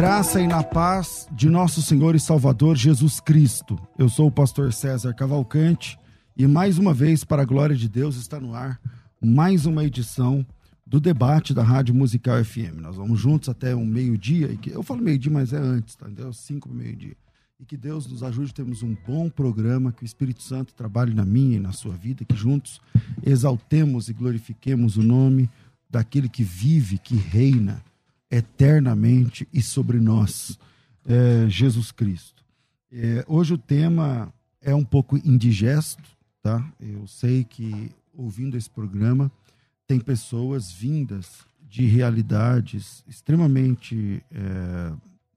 Graça e na paz de nosso Senhor e Salvador Jesus Cristo. Eu sou o pastor César Cavalcante e mais uma vez, para a glória de Deus, está no ar mais uma edição do debate da Rádio Musical FM. Nós vamos juntos até o meio-dia, eu falo meio-dia, mas é antes, tá? Entendeu? Cinco meio-dia. E que Deus nos ajude, temos um bom programa, que o Espírito Santo trabalhe na minha e na sua vida, que juntos exaltemos e glorifiquemos o nome daquele que vive, que reina eternamente e sobre nós, é, Jesus Cristo. É, hoje o tema é um pouco indigesto, tá? Eu sei que ouvindo esse programa tem pessoas vindas de realidades extremamente é,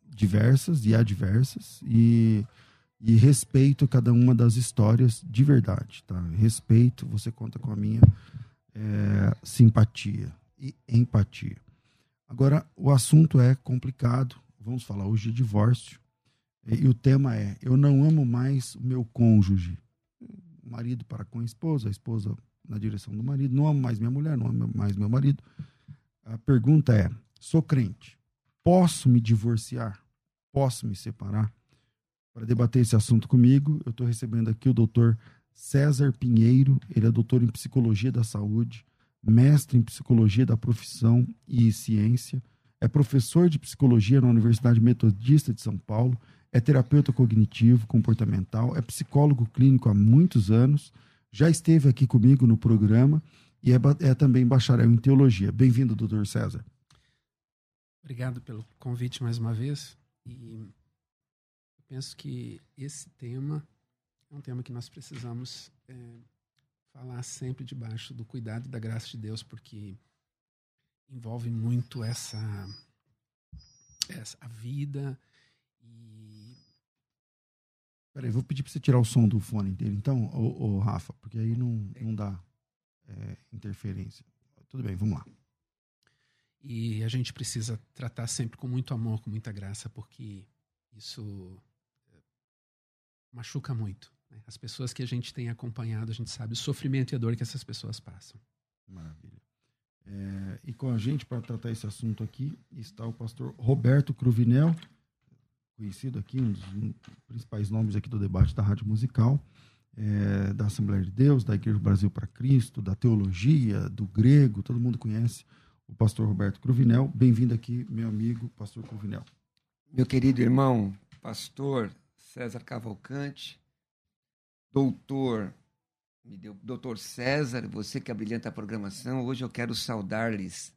diversas e adversas e, e respeito cada uma das histórias de verdade, tá? Respeito, você conta com a minha é, simpatia e empatia. Agora, o assunto é complicado. Vamos falar hoje de divórcio. E o tema é: Eu não amo mais o meu cônjuge. O marido para com a esposa, a esposa na direção do marido. Não amo mais minha mulher, não amo mais meu marido. A pergunta é: Sou crente. Posso me divorciar? Posso me separar? Para debater esse assunto comigo, eu estou recebendo aqui o doutor César Pinheiro. Ele é doutor em psicologia da saúde mestre em psicologia da profissão e ciência, é professor de psicologia na Universidade Metodista de São Paulo, é terapeuta cognitivo comportamental, é psicólogo clínico há muitos anos, já esteve aqui comigo no programa e é, é também bacharel em teologia. Bem-vindo, doutor César. Obrigado pelo convite mais uma vez. E penso que esse tema é um tema que nós precisamos é, falar sempre debaixo do cuidado e da graça de Deus, porque envolve muito essa, essa a vida e Peraí, vou pedir para você tirar o som do fone inteiro, então, ô, ô Rafa, porque aí não, não dá é, interferência. Tudo bem, vamos lá. E a gente precisa tratar sempre com muito amor, com muita graça, porque isso é, machuca muito. Né? As pessoas que a gente tem acompanhado, a gente sabe o sofrimento e a dor que essas pessoas passam. Maravilha. É, e com a gente para tratar esse assunto aqui está o pastor Roberto Cruvinel, conhecido aqui, um dos principais nomes aqui do debate da Rádio Musical, é, da Assembleia de Deus, da Igreja do Brasil para Cristo, da teologia, do grego, todo mundo conhece o pastor Roberto Cruvinel. Bem-vindo aqui, meu amigo, pastor Cruvinel. Meu querido irmão, pastor César Cavalcante, doutor, me deu, doutor César, você que abrilhanta a programação, hoje eu quero saudar-lhes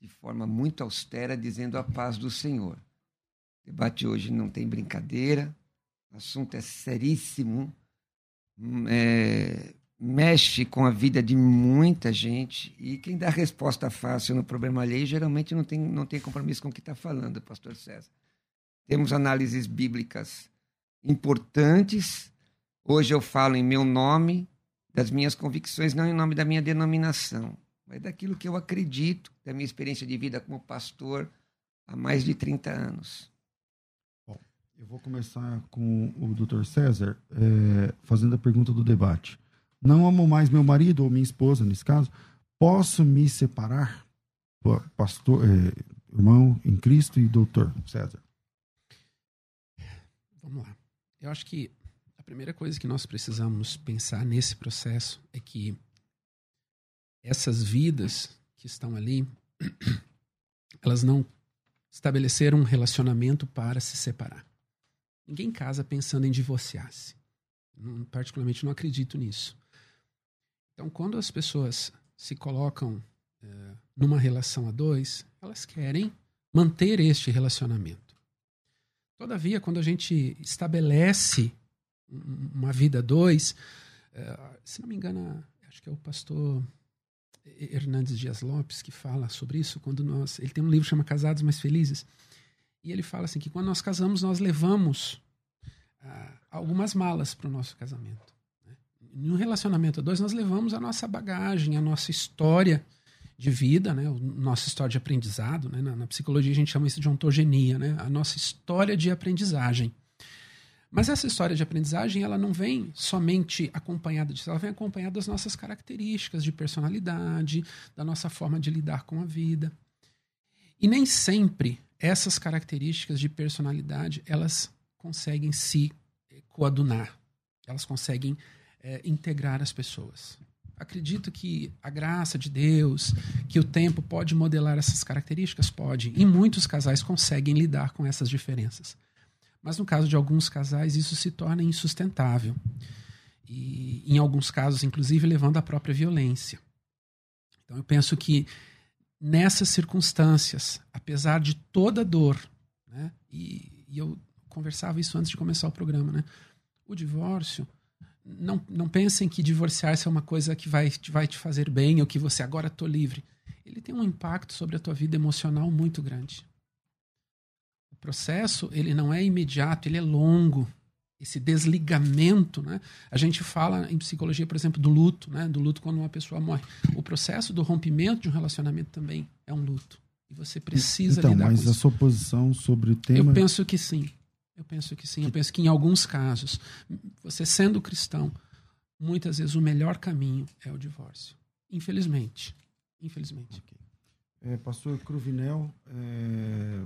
de forma muito austera, dizendo a paz do Senhor. O debate hoje não tem brincadeira, o assunto é seríssimo, hum, é, mexe com a vida de muita gente e quem dá resposta fácil no problema alheio geralmente não tem, não tem compromisso com o que está falando, pastor César. Temos análises bíblicas importantes Hoje eu falo em meu nome, das minhas convicções, não em nome da minha denominação, mas daquilo que eu acredito, da minha experiência de vida como pastor há mais de 30 anos. Bom, eu vou começar com o Dr. César, é, fazendo a pergunta do debate. Não amo mais meu marido ou minha esposa, nesse caso, posso me separar? Pastor, é, irmão em Cristo e doutor César. Vamos lá. Eu acho que primeira coisa que nós precisamos pensar nesse processo é que essas vidas que estão ali, elas não estabeleceram um relacionamento para se separar. Ninguém casa pensando em divorciar-se. Particularmente não acredito nisso. Então, quando as pessoas se colocam é, numa relação a dois, elas querem manter este relacionamento. Todavia, quando a gente estabelece uma vida dois, é, se não me engano, acho que é o pastor Hernandes Dias Lopes que fala sobre isso, quando nós, ele tem um livro chama Casados Mais Felizes, e ele fala assim que quando nós casamos, nós levamos ah, algumas malas para o nosso casamento. Né? Em um relacionamento a dois, nós levamos a nossa bagagem, a nossa história, de vida, né? nossa história de aprendizado. Né? Na, na, psicologia a gente chama isso de ontogenia, né? a nossa história de aprendizagem. Mas essa história de aprendizagem ela não vem somente acompanhada disso, ela vem acompanhada das nossas características de personalidade, da nossa forma de lidar com a vida. E nem sempre essas características de personalidade elas conseguem se coadunar, elas conseguem é, integrar as pessoas acredito que a graça de Deus, que o tempo pode modelar essas características? Pode. E muitos casais conseguem lidar com essas diferenças. Mas no caso de alguns casais, isso se torna insustentável. E em alguns casos, inclusive, levando à própria violência. Então eu penso que nessas circunstâncias, apesar de toda dor, né, e, e eu conversava isso antes de começar o programa, né, o divórcio não, não pensem que divorciar-se é uma coisa que vai, vai te fazer bem ou que você agora estou livre. Ele tem um impacto sobre a tua vida emocional muito grande. Processo ele não é imediato, ele é longo. Esse desligamento, né? A gente fala em psicologia, por exemplo, do luto, né? Do luto quando uma pessoa morre. O processo do rompimento de um relacionamento também é um luto. E você precisa então, lidar mas com a isso. sua posição sobre o tema. Eu penso que sim. Eu penso que sim. Eu penso que em alguns casos, você sendo cristão, muitas vezes o melhor caminho é o divórcio. Infelizmente. Infelizmente. Okay. É, pastor Cruvinel, é,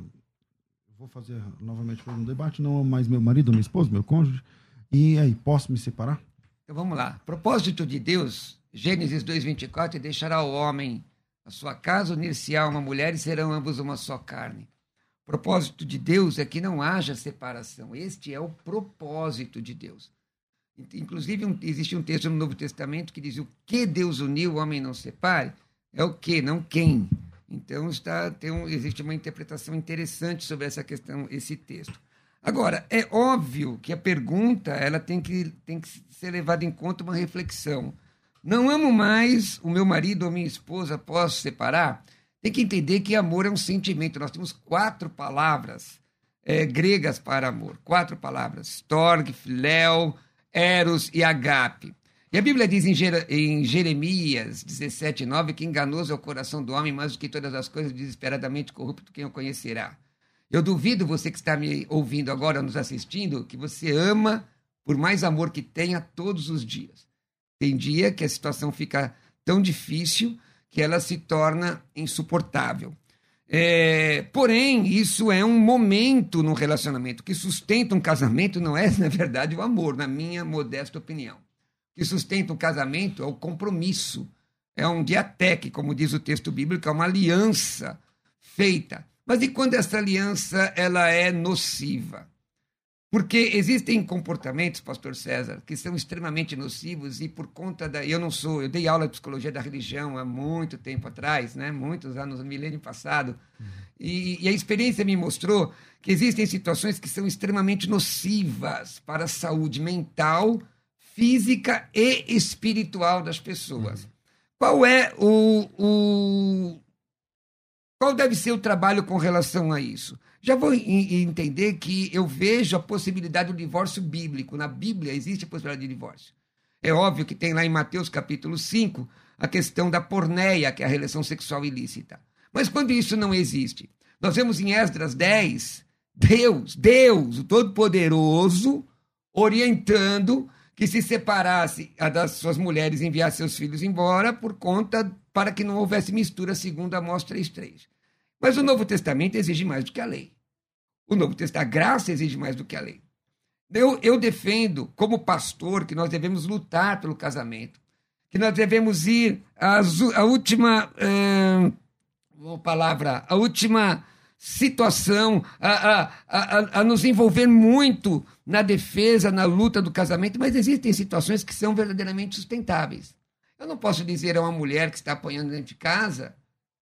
vou fazer novamente um debate, não mais meu marido, minha esposa, meu cônjuge. E aí, posso me separar? Então vamos lá. Propósito de Deus, Gênesis 2,24, deixará o homem a sua casa, unir-se a uma mulher e serão ambos uma só carne propósito de Deus é que não haja separação. Este é o propósito de Deus. Inclusive, um, existe um texto no Novo Testamento que diz: o que Deus uniu, o homem não separe. É o que, não quem. Então, está, tem um, existe uma interpretação interessante sobre essa questão, esse texto. Agora, é óbvio que a pergunta ela tem que, tem que ser levada em conta uma reflexão. Não amo mais o meu marido ou minha esposa, posso separar? Tem que entender que amor é um sentimento. Nós temos quatro palavras é, gregas para amor. Quatro palavras: storg, filéu, eros e agape. E a Bíblia diz em, em Jeremias 17, 9 que enganoso é o coração do homem, mais do que todas as coisas, desesperadamente corrupto, quem o conhecerá. Eu duvido você que está me ouvindo agora, nos assistindo, que você ama por mais amor que tenha todos os dias. Tem dia que a situação fica tão difícil que ela se torna insuportável. É, porém, isso é um momento no relacionamento. O que sustenta um casamento não é, na verdade, o amor, na minha modesta opinião. O que sustenta um casamento é o compromisso. É um diatec, como diz o texto bíblico, é uma aliança feita. Mas e quando essa aliança ela é nociva? Porque existem comportamentos, pastor César, que são extremamente nocivos e por conta da. Eu não sou, eu dei aula de psicologia da religião há muito tempo atrás, né? muitos anos, no milênio passado, e, e, a experiência me mostrou que existem situações que são extremamente nocivas para a saúde mental, física e espiritual das pessoas. Uhum. Qual é o, o. Qual deve ser o trabalho com relação a isso? Já vou entender que eu vejo a possibilidade do divórcio bíblico. Na Bíblia existe a possibilidade de divórcio. É óbvio que tem lá em Mateus capítulo 5 a questão da porneia, que é a relação sexual ilícita. Mas quando isso não existe, nós vemos em Esdras 10, Deus, Deus, o Todo-Poderoso, orientando que se separasse das suas mulheres e enviasse seus filhos embora por conta para que não houvesse mistura segundo Amós 3.3. Mas o Novo Testamento exige mais do que a lei. O Novo Testamento, a graça exige mais do que a lei. Eu, eu defendo, como pastor, que nós devemos lutar pelo casamento, que nós devemos ir à, última, palavra, a última situação a, a, a, a, nos envolver muito na defesa, na luta do casamento, mas existem situações que são verdadeiramente sustentáveis. Eu não posso dizer a uma mulher que está apanhando dentro de casa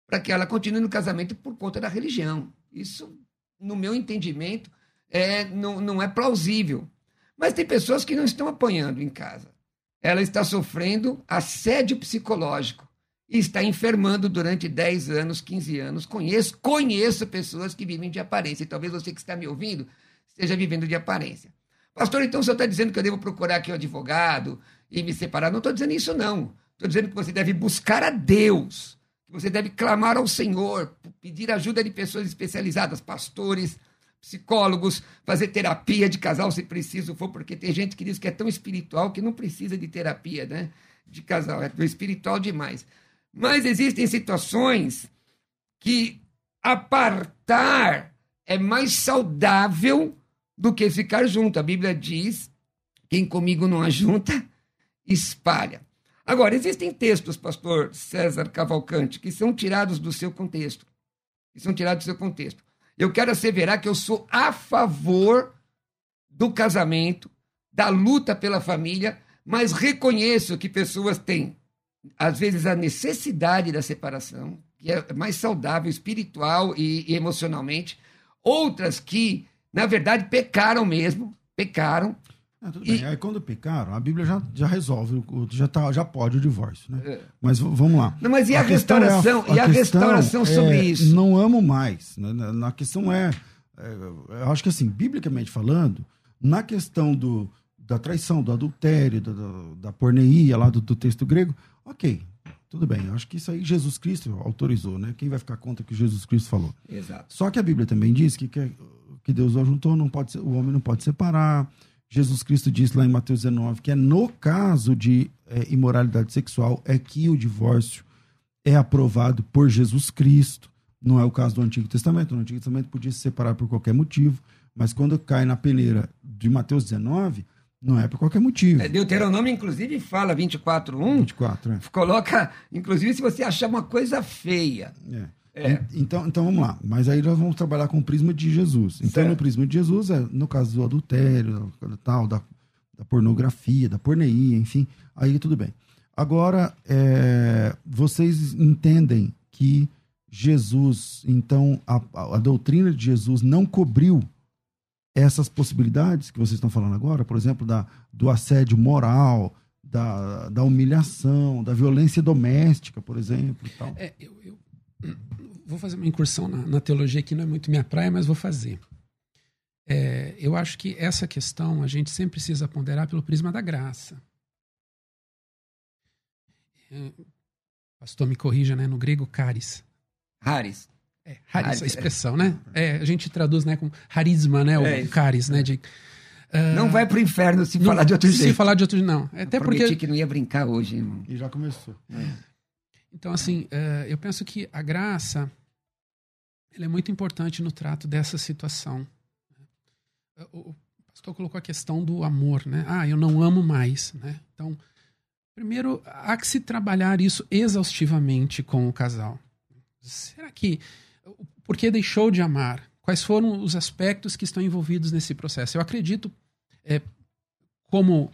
para que ela continue no casamento por conta da religião. Isso, no meu entendimento, é, não, não é plausível. Mas tem pessoas que não estão apanhando em casa. Ela está sofrendo assédio psicológico e está enfermando durante 10 anos, 15 anos. Conheço, conheço pessoas que vivem de aparência. E talvez você que está me ouvindo esteja vivendo de aparência. Pastor, então senhor está dizendo que eu devo procurar aqui um advogado e me separar? Não estou dizendo isso, não. Estou dizendo que você deve buscar a Deus, que você deve clamar ao Senhor, pedir ajuda de pessoas especializadas, pastores, psicólogos, fazer terapia de casal se preciso for, porque tem gente que diz que é tão espiritual que não precisa de terapia né, de casal, é espiritual demais. Mas existem situações que apartar é mais saudável do que ficar junto. A Bíblia diz: quem comigo não ajunta, espalha. Agora, existem textos, pastor César Cavalcante, que são tirados do seu contexto. Que são tirados do seu contexto. Eu quero asseverar que eu sou a favor do casamento, da luta pela família, mas reconheço que pessoas têm, às vezes, a necessidade da separação, que é mais saudável espiritual e, e emocionalmente. Outras que, na verdade, pecaram mesmo, pecaram, é, tudo e... bem. Aí quando pecaram, a Bíblia já, já resolve, já, tá, já pode o divórcio, né? É. Mas vamos lá. Não, mas e a, a restauração? É a, a e a restauração sobre é, isso? Não amo mais. Né? Na questão é, é, eu acho que assim, biblicamente falando, na questão do, da traição, do adultério, da, da porneia lá do, do texto grego, ok, tudo bem, acho que isso aí Jesus Cristo autorizou, né? Quem vai ficar contra o que Jesus Cristo falou? Exato. Só que a Bíblia também diz que, que, que Deus o juntou, não pode ser, o homem não pode separar. Jesus Cristo diz lá em Mateus 19 que é no caso de é, imoralidade sexual é que o divórcio é aprovado por Jesus Cristo. Não é o caso do Antigo Testamento. No Antigo Testamento podia se separar por qualquer motivo, mas quando cai na peneira de Mateus 19, não é por qualquer motivo. É, Deuteronômio, inclusive, fala 24.1. 24, é. Coloca, inclusive, se você achar uma coisa feia. É. É. Então, então vamos lá. Mas aí nós vamos trabalhar com o prisma de Jesus. Então, certo. no prisma de Jesus, é no caso do adultério, tal, da, da pornografia, da porneia, enfim, aí tudo bem. Agora, é, vocês entendem que Jesus, então, a, a, a doutrina de Jesus não cobriu essas possibilidades que vocês estão falando agora, por exemplo, da, do assédio moral, da, da humilhação, da violência doméstica, por exemplo. E tal. É, eu, eu, vou fazer uma incursão na, na, teologia que não é muito minha praia, mas vou fazer. É, eu acho que essa questão a gente sempre precisa ponderar pelo prisma da graça. É, pastor, me corrija, né? No grego, caris. Haris. É, haris, a expressão, né? É, a gente traduz né, com harisma, né? O é caris, né? De, uh, não vai pro inferno se não, falar de outro se jeito. Se falar de outro não. Até eu porque que não ia brincar hoje, irmão. E já começou. É. Então, assim, uh, eu penso que a graça é muito importante no trato dessa situação. O pastor colocou a questão do amor, né? Ah, eu não amo mais, né? Então, primeiro, há que se trabalhar isso exaustivamente com o casal. Será que... Por que deixou de amar? Quais foram os aspectos que estão envolvidos nesse processo? Eu acredito, é, como,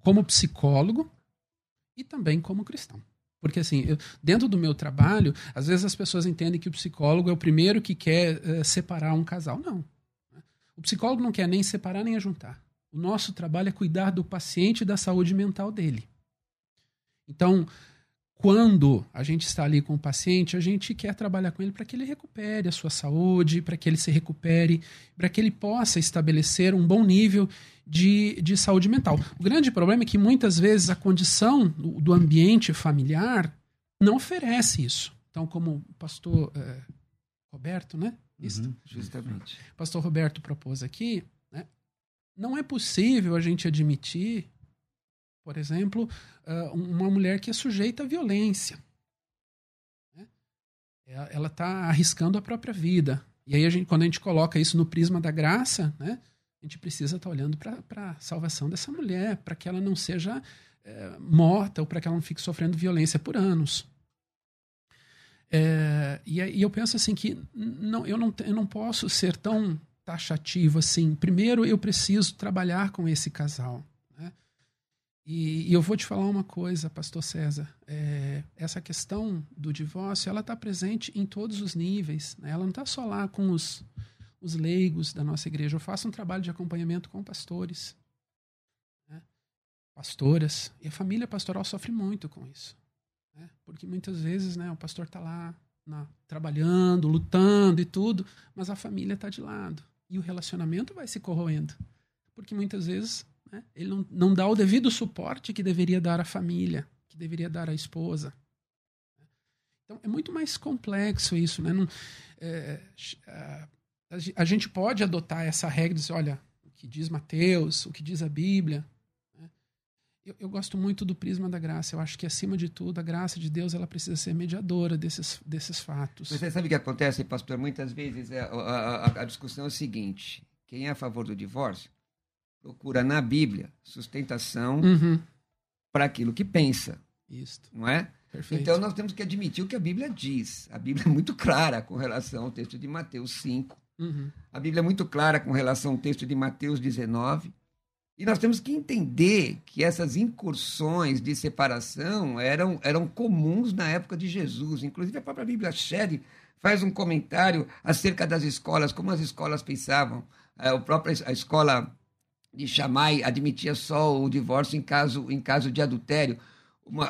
como psicólogo e também como cristão. Porque, assim, eu, dentro do meu trabalho, às vezes as pessoas entendem que o psicólogo é o primeiro que quer uh, separar um casal. Não. O psicólogo não quer nem separar nem ajuntar. O nosso trabalho é cuidar do paciente e da saúde mental dele. Então, quando a gente está ali com o paciente, a gente quer trabalhar com ele para que ele recupere a sua saúde, para que ele se recupere, para que ele possa estabelecer um bom nível de, de saúde mental. O grande problema é que muitas vezes a condição do, do ambiente familiar não oferece isso. Então, como o pastor é, Roberto, né? Uhum, justamente. O pastor Roberto propôs aqui, né? não é possível a gente admitir, por exemplo, uh, uma mulher que é sujeita à violência. Né? Ela está arriscando a própria vida. E aí, a gente, quando a gente coloca isso no prisma da graça, né? a gente precisa estar tá olhando para a salvação dessa mulher, para que ela não seja é, morta ou para que ela não fique sofrendo violência por anos. É, e, e, eu penso assim que não, eu, não, eu não posso ser tão taxativo assim. Primeiro, eu preciso trabalhar com esse casal. E, e, eu vou te falar uma coisa, Pastor César. É, essa questão do divórcio, ela está presente em todos os níveis. Né? Ela não está só lá com os, os leigos da nossa igreja. Eu faço um trabalho de acompanhamento com pastores, né? pastoras. E a família pastoral sofre muito com isso. Né? Porque muitas vezes né, o pastor está lá na, trabalhando, lutando e tudo, mas a família está de lado. E o relacionamento vai se corroendo. Porque muitas vezes né, ele não, não dá o devido suporte que deveria dar à família, que deveria dar à esposa. Então é muito mais complexo isso. Né? Não, é, a gente pode adotar essa regra de dizer, olha, o que diz Mateus, o que diz a Bíblia, eu, eu, gosto muito do prisma da graça. Eu acho que, acima de tudo, a graça de Deus ela precisa ser mediadora desses, desses fatos. Você sabe o que acontece, pastor? Muitas vezes é, a, a, a discussão é o seguinte: quem é a favor do divórcio procura na Bíblia sustentação uhum. para aquilo que pensa. Isso. Não é? Perfeito. Então nós temos que admitir o que a Bíblia diz. A Bíblia é muito clara com relação ao texto de Mateus 5. Uhum. A Bíblia é muito clara com relação ao texto de Mateus 19. E nós temos que entender que essas incursões de separação eram, eram comuns na época de Jesus. Inclusive, a própria Bíblia Shed faz um comentário acerca das escolas, como as escolas pensavam. A é, própria a escola de Shammai admitia só o divórcio em caso, em caso de adultério. Uma,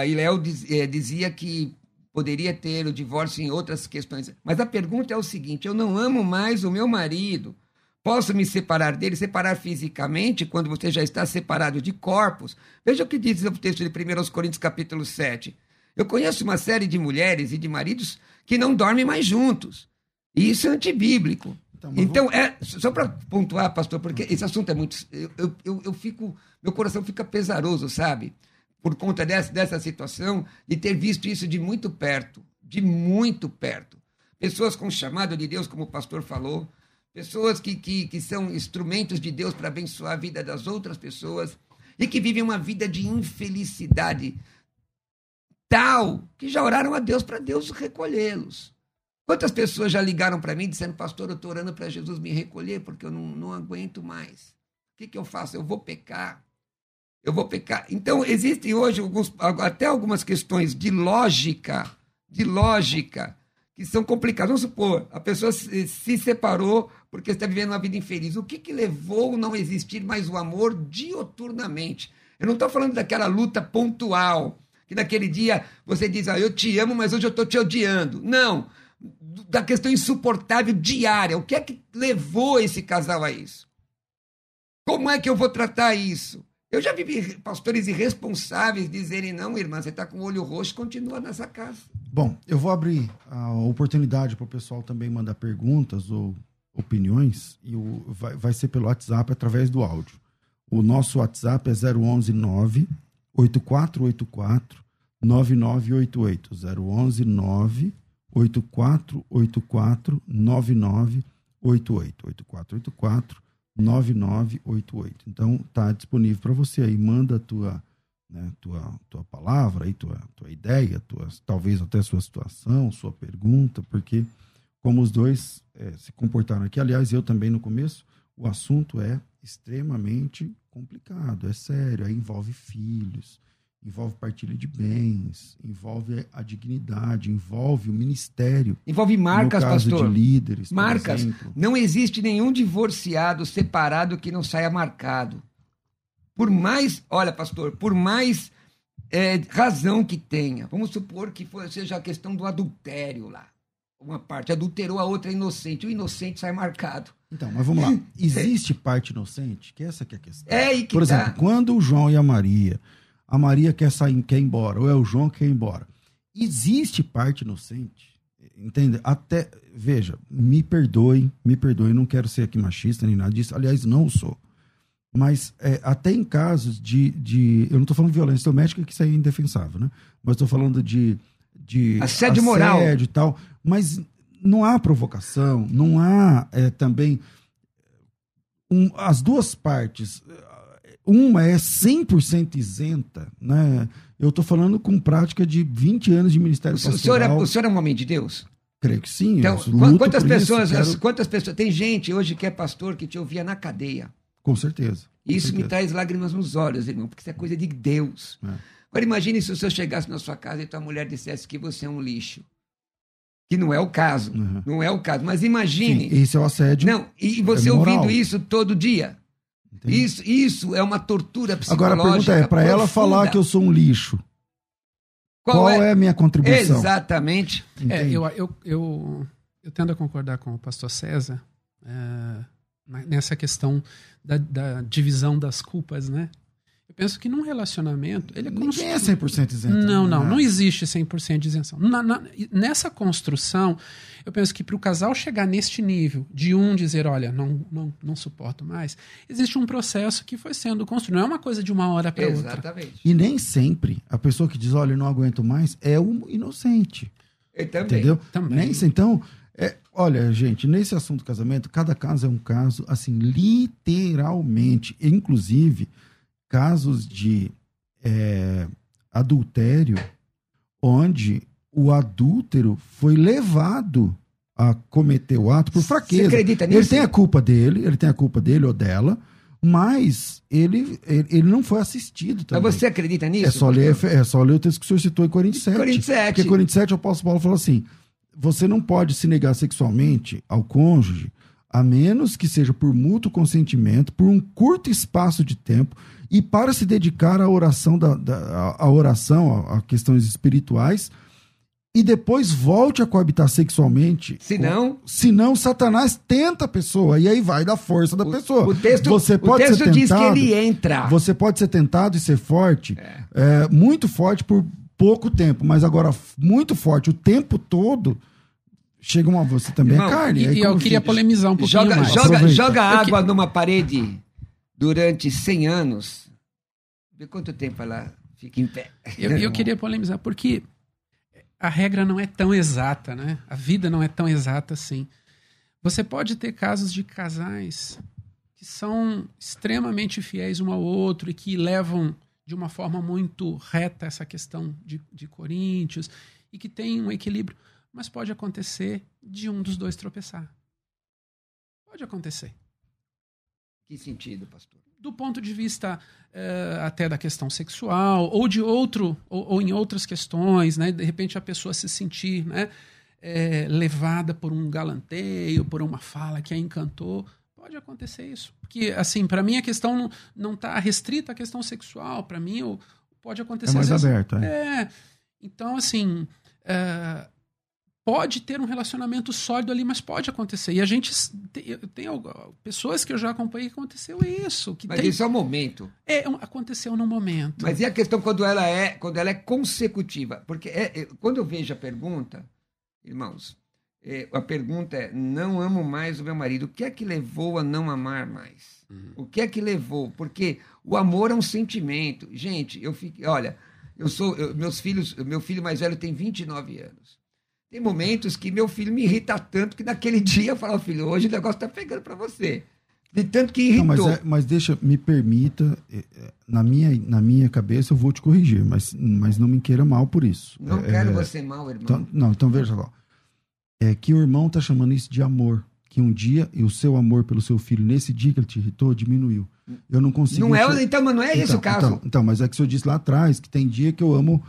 a Iléu diz, é, dizia que poderia ter o divórcio em outras questões. Mas a pergunta é o seguinte: eu não amo mais o meu marido Posso me separar dele, separar fisicamente, quando você já está separado de corpos? Veja o que diz o texto de 1 Coríntios capítulo 7. Eu conheço uma série de mulheres e de maridos que não dormem mais juntos. E isso é antibíblico. Então, então é, só para pontuar, pastor, porque esse assunto é muito. Eu, eu, eu fico. Meu coração fica pesaroso, sabe? Por conta dessa, dessa situação, de ter visto isso de muito perto. De muito perto. Pessoas com chamado de Deus, como o pastor falou, pessoas que, que, que são instrumentos de Deus para abençoar a vida das outras pessoas e que vivem uma vida de infelicidade tal que já oraram a Deus para Deus recolhê-los. Quantas pessoas já ligaram para mim dizendo, pastor, eu estou orando para Jesus me recolher porque eu não, não aguento mais. O que, que eu faço? Eu vou pecar. Eu vou pecar. Então, existem hoje alguns, até algumas questões de lógica, de lógica, que são complicadas. Vamos supor, a pessoa se, se separou porque está vivendo uma vida infeliz. O que, que levou não existir mais o amor dioturnamente? Eu não estou falando daquela luta pontual, que naquele dia você diz, ah, eu te amo, mas hoje eu estou te odiando. Não, da questão insuportável diária. O que é que levou esse casal a isso? Como é que eu vou tratar isso? Eu já vi pastores irresponsáveis dizerem: não, irmã, você está com o olho roxo, continua nessa casa. Bom, eu vou abrir a oportunidade para o pessoal também mandar perguntas ou opiniões, e o, vai, vai ser pelo WhatsApp através do áudio. O nosso WhatsApp é 011 9 8484 9988. 011 9 8484 9988. 8484 9988. Então tá disponível para você aí, manda a tua, né, tua, tua palavra aí, tua, tua ideia, tua, talvez até sua situação, sua pergunta, porque como os dois é, se comportaram aqui, aliás, eu também no começo, o assunto é extremamente complicado, é sério, aí envolve filhos, envolve partilha de bens, envolve a dignidade, envolve o ministério. Envolve marcas, no caso pastor. de líderes. Marcas. Não existe nenhum divorciado separado que não saia marcado. Por mais, olha, pastor, por mais é, razão que tenha, vamos supor que seja a questão do adultério lá. Uma parte adulterou, a outra é inocente. O inocente sai marcado. Então, mas vamos lá. Existe parte inocente? Que essa que é a questão. É, e que Por exemplo, tá. quando o João e a Maria a Maria quer sair, quer ir embora, ou é o João que quer ir embora. Existe parte inocente, entende? Até, veja, me perdoe, me perdoe, não quero ser aqui machista nem nada disso, aliás, não sou. Mas é, até em casos de, de. Eu não estou falando de violência doméstica, que isso é indefensável, né? Mas estou falando de. de assédio, assédio moral. e tal. Mas não há provocação, não há é, também. Um, as duas partes uma é 100% isenta, né? Eu estou falando com prática de 20 anos de ministério O, senhor- pastoral. o senhor é, o senhor é um homem de Deus? Creio que sim. Então, quantas por isso, pessoas, quero- quantas pessoas. Tem gente hoje que é pastor que te ouvia na cadeia. Com certeza. com Isso me certeza. traz lágrimas nos olhos, irmão, porque isso é coisa de Deus. É. Agora imagine se o senhor chegasse na sua casa e tua mulher dissesse que você é um lixo. Que não é o caso. Uhum. Não é o caso. Mas Sim, imagine. esse é o assédio. não, e você é ouvindo isso todo dia. Entende? Isso, isso é uma tortura Agora psicológica. a pergunta é, para ela falar que eu sou um lixo, qual, é? a minha contribuição? Exatamente. É, eu, eu, eu, eu tendo a concordar com o pastor César é, nessa questão da, da divisão das culpas, né? Eu penso que num relacionamento, ele é como Ninguém é 100% isento. Não, não, né? não existe 100% de isenção. Na- na- nessa construção, eu penso que para o casal chegar neste nível, de um dizer, olha, não, não, não suporto mais, existe um processo que foi sendo construído. Não é uma coisa de uma hora para outra. Exatamente. E nem sempre a pessoa que diz, olha, eu não aguento mais, é um inocente. Eu também. Entendeu? Também. Nem se- então, é, olha, gente, nesse assunto do casamento, cada caso é um caso, assim, literalmente. Inclusive, casos de é, adultério, onde o adúltero foi levado a cometer o ato por Você fraqueza. acredita Ele nisso? tem a culpa dele, ele tem a culpa dele ou dela, mas ele, ele, ele não foi assistido Mas também. você acredita nisso? É só, ler, é só ler o texto que o senhor citou em Coríntios 7. Coríntios 7. Porque Coríntios 7, o apóstolo Paulo falou assim: você não pode se negar sexualmente ao cônjuge, a menos que seja por mútuo consentimento, por um curto espaço de tempo, e para se dedicar à oração, da, da- à- oração, a, a questões espirituais, e depois volte a coabitar sexualmente. Se não, Senão, Satanás tenta a pessoa, e aí vai da força da pessoa. o texto, você o pode texto ser diz que tentado, ele entra. você pode ser tentado e ser forte, é, muito forte por pouco tempo, mas agora muito forte o tempo todo, chega uma. Você também Irmão, é carne. E, aí e eu queria fica? polemizar um pouquinho Joga, mais. joga, Aproveita. joga água numa parede durante 100 anos. Vê quanto tempo ela fica em pé. Eu, eu queria polemizar, porque a regra não é tão exata, né? A vida não é tão exata assim. Você pode ter casos de casais que são extremamente fiéis um ao outro e que levam de uma forma muito reta essa questão de, de Coríntios e que tem um equilíbrio. Mas pode acontecer de um dos dois tropeçar. Pode acontecer. Que sentido, pastor? do ponto de vista eh, até da questão sexual ou de outro ou, ou em outras questões, né? De repente a pessoa se sentir, né, eh, levada por um galanteio, por uma fala que a encantou, pode acontecer isso. Porque assim, para mim a questão não, não tá restrita à questão sexual. Para mim o- pode É acontecer mais às vezes, aberto. É. é. Então, assim, é, pode ter um relacionamento sólido ali, mas pode acontecer. E a gente tem, algu- pessoas que eu já acompanhei que aconteceu isso. Que Mas tem, isso é o momento. é, um- aconteceu no momento. Mas e a questão quando ela é, quando ela é consecutiva? Porque é- é- quando eu vejo a pergunta, irmãos, é, a pergunta é: não amo mais o meu marido. O que é que levou a não amar mais? O que é que levou? Porque o amor é um sentimento. Gente, eu fico, olha, eu sou, eu- meus filhos, meu filho mais velho tem 29 anos. Tem momentos que meu filho me irrita tanto que naquele dia eu falo, filho, hoje o negócio tá pegando para você. De tanto que Não, irritou. mas, é- mas deixa, me permita, é, é, na minha, na minha cabeça eu vou te corrigir, mas, mas não me queira mal por isso. Não É, quero é, você mal, irmão. Então, não, então veja lá. É que o irmão tá chamando isso de amor. Que um dia, e o seu amor pelo seu filho, nesse dia que ele te irritou, diminuiu. Eu não consigo. não é, então, mas não é esse Então, o caso. Então, então, mas é que o senhor disse lá atrás que tem dia que eu amo,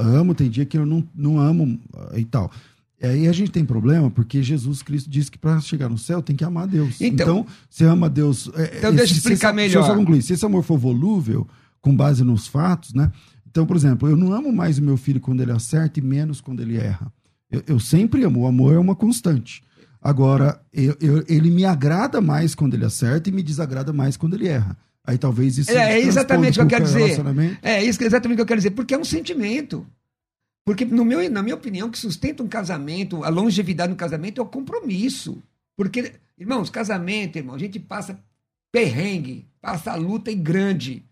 amo, tem dia que eu não, não amo ah, e tal. Aí a gente tem problema porque Jesus Cristo disse que para chegar no céu tem que amar Deus. Então- Então, você ama Deus. é, Então, esse- deixa eu explicar esse- melhor. Deixa eu só concluir. Se esse amor for volúvel, com base nos fatos, né? Então, por exemplo, eu não amo mais o meu filho quando ele acerta e menos quando ele erra. Eu, eu sempre amo. O amor é uma constante. Agora, eu- eu- ele me agrada mais quando ele acerta e me desagrada mais quando ele erra. Aí talvez isso. É, é exatamente o que eu quero dizer. É isso exatamente o que eu quero dizer, porque é um sentimento. Porque, no meu, na minha opinião, o que sustenta um casamento, a longevidade no casamento é o compromisso. Porque, irmãos, casamento, irmão, a gente passa perrengue, passa a luta em grande.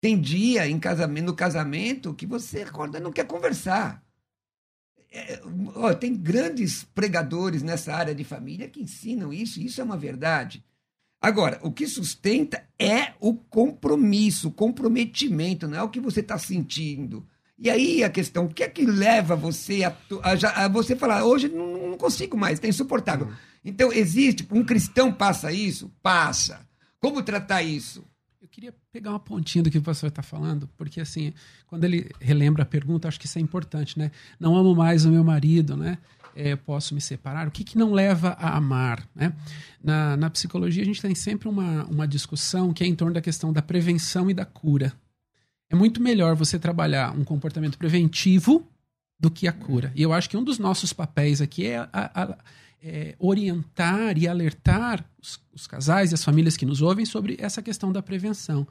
Tem dia em casamento, no casamento que você acorda e não quer conversar. É, ó, tem grandes pregadores nessa área de família que ensinam isso, e isso é uma verdade. Agora, o que sustenta é o compromisso, o comprometimento, não é o que você está sentindo. E aí a questão, o que é que leva você a, a, a você falar, hoje não, não consigo mais, está insuportável. Uhum. Então, existe, um cristão passa isso? Passa. Como tratar isso? Eu queria pegar uma pontinha do que o pastor está falando, porque assim, quando ele relembra a pergunta, acho que isso é importante, né? Não amo mais o meu marido, né? É, posso me separar? O que, que não leva a amar? Né? Na, na psicologia, a gente tem sempre uma, uma discussão que é em torno da questão da prevenção e da cura. É muito melhor você trabalhar um comportamento preventivo do que a cura. E eu acho que um dos nossos papéis aqui é, a, a, é orientar e alertar os, os casais e as famílias que nos ouvem sobre essa questão da prevenção.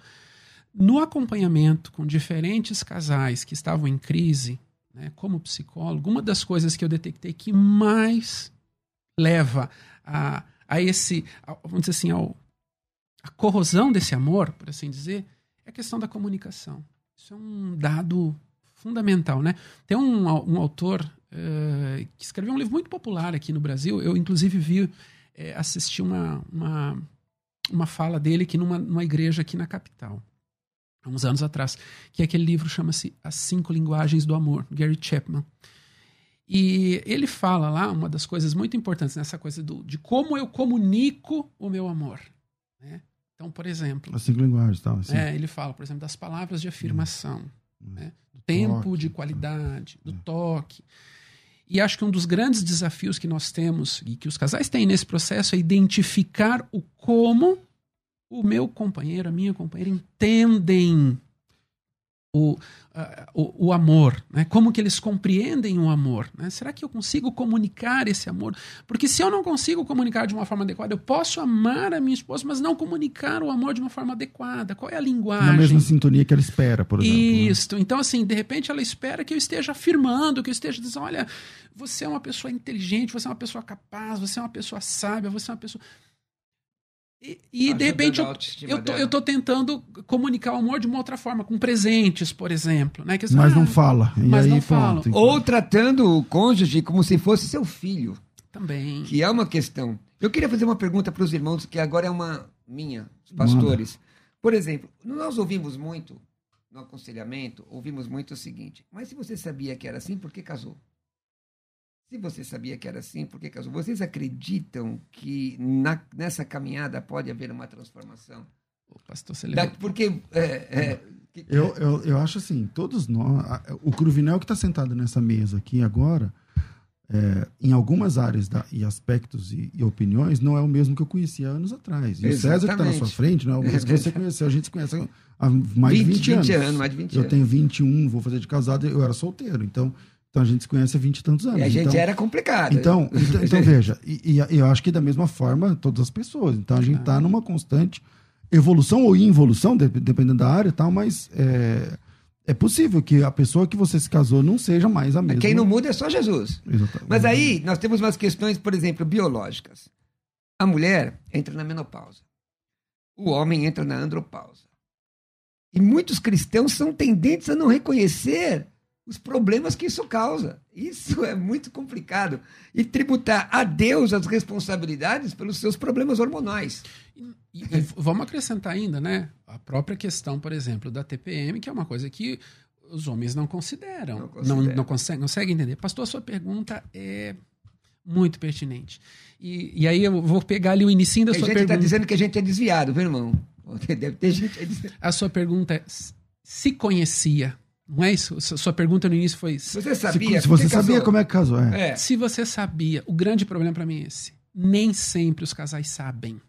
No acompanhamento com diferentes casais que estavam em crise, né, como psicólogo, uma das coisas que eu detectei que mais leva a, a esse, a, vamos dizer assim, ao, a corrosão desse amor, por assim dizer, é a questão da comunicação. Isso é um dado fundamental, né? Tem um, um autor uh, que escreveu um livro muito popular aqui no Brasil. Eu, inclusive, vi, é, assisti uma, uma, uma fala dele aqui numa, numa igreja aqui na capital uns anos atrás, que é aquele livro chama-se As Cinco Linguagens do Amor, Gary Chapman. E ele fala lá uma das coisas muito importantes nessa coisa do, de como eu comunico o meu amor. Né? Então, por exemplo. As cinco linguagens, tal. Assim. É, ele fala, por exemplo, das palavras de afirmação, hum. né? do tempo toque, de qualidade, do é. toque. E acho que um dos grandes desafios que nós temos e que os casais têm nesse processo é identificar o como o meu companheiro, a minha companheira entendem o, uh, o, o, amor, né? como que eles compreendem o amor. Né? Será que eu consigo comunicar esse amor? Porque se eu não consigo comunicar de uma forma adequada, eu posso amar a minha esposa, mas não comunicar o amor de uma forma adequada. Qual é a linguagem? Na mesma sintonia que ela espera, por exemplo. Isso. Né? Então, assim, de repente ela espera que eu esteja afirmando, que eu esteja dizendo, olha, você é uma pessoa inteligente, você é uma pessoa capaz, você é uma pessoa sábia, você é uma pessoa... E, e de repente eu, eu, tô, eu tô tentando comunicar o amor de uma outra forma, com presentes, por exemplo. Né? Que, mas ah, não fala. E mas aí, não fala. Ou tratando o cônjuge como se fosse seu filho. Também. Que é uma questão. Eu queria fazer uma pergunta para os irmãos, que agora é uma minha, os pastores. Manda. Por exemplo, nós ouvimos muito no aconselhamento, ouvimos muito o seguinte: mas se você sabia que era assim, por que casou? Se você sabia que era assim, por que casou? Vocês acreditam que na, nessa caminhada pode haver uma transformação? O pastor você da, Porque. É, é, que, eu, eu, eu acho assim, todos nós. O Cruvinel que está sentado nessa mesa aqui agora, é, em algumas áreas da, e aspectos e, e, opiniões, não é o mesmo que eu conhecia anos atrás. E Exatamente. o César que está na sua frente, não é o mesmo que você conheceu. A gente se conhece há mais 20, de 20, 20 anos. anos. Mais de 20 eu anos. tenho 21, vou fazer de casado, eu era solteiro. Então, então a gente se conhece há 20 e tantos anos. E a gente então, era complicado. Então, então, então, veja, e, e, eu acho que da mesma forma todas as pessoas. Então a gente está numa constante evolução ou involução, dependendo da área e tal, mas é, é possível que a pessoa que você se casou não seja mais a mesma. Quem não muda é só Jesus. Exatamente. Mas aí nós temos umas questões, por exemplo, biológicas. A mulher entra na menopausa. O homem entra na andropausa. E muitos cristãos são tendentes a não reconhecer os problemas que isso causa. Isso é muito complicado. E tributar a Deus as responsabilidades pelos seus problemas hormonais. E, e, e vamos acrescentar ainda, né? A própria questão, por exemplo, da TPM, que é uma coisa que os homens não consideram, não, considera. não, não conseguem, consegue entender. Pastor, a sua pergunta é muito pertinente. E, e aí eu vou pegar ali o início da a sua tá pergunta. A gente está dizendo que a gente é desviado, viu, irmão? Deve ter gente... A sua pergunta é, se conhecia não é isso? Sua pergunta no início foi. Você sabia? Se, se você sabia casou? como é que casou, é. é. Se você sabia, o grande problema para mim é esse. Nem sempre os casais sabem.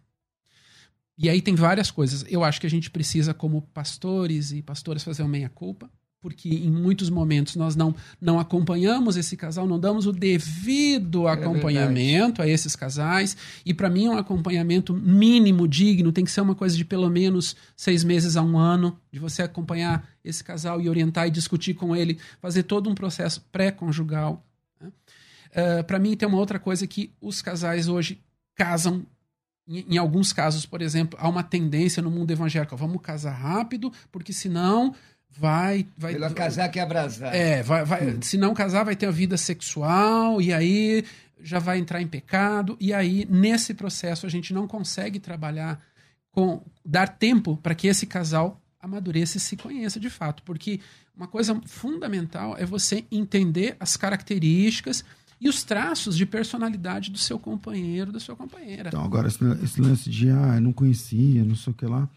E aí tem várias coisas. Eu acho que a gente precisa, como pastores e pastoras, fazer uma meia-culpa porque em muitos momentos nós não, não acompanhamos esse casal, não damos o devido é acompanhamento a esses casais. E para mim, um acompanhamento mínimo, digno, tem que ser uma coisa de pelo menos seis meses a um ano, de você acompanhar esse casal e orientar e discutir com ele, fazer todo um processo pré-conjugal. Né? Uh, eh, para mim, tem uma outra coisa que os casais hoje casam em, alguns casos, por exemplo, há uma tendência no mundo evangélico, vamos casar rápido, porque senão vai. vai Pelo casar que abrasar. É, vai, vai, hum. se não casar, vai ter a vida sexual, e aí já vai entrar em pecado, e aí nesse processo a gente não consegue trabalhar com, dar tempo para que esse casal amadureça e se conheça de fato. Porque uma coisa fundamental é você entender as características e os traços de personalidade do seu companheiro, da sua companheira. Então, agora, esse, esse lance de, ah, eu não conhecia, não sei o que lá.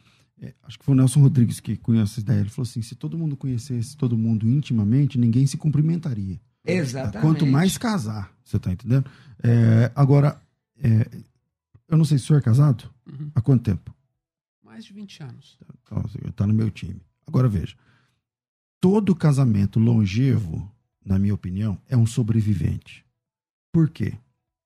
É, acho que foi o Nelson Rodrigues que conhece essa ideia. Ele falou assim: se todo mundo conhecesse todo mundo intimamente, ninguém se cumprimentaria. Exatamente. Quanto mais casar, você tá entendendo? É, agora, é, eu não sei se o senhor é casado? Uhum. Há quanto tempo? Mais de 20 anos. Então, assim, tá no meu time. Agora veja: todo casamento longevo, na minha opinião, é um sobrevivente. Por quê?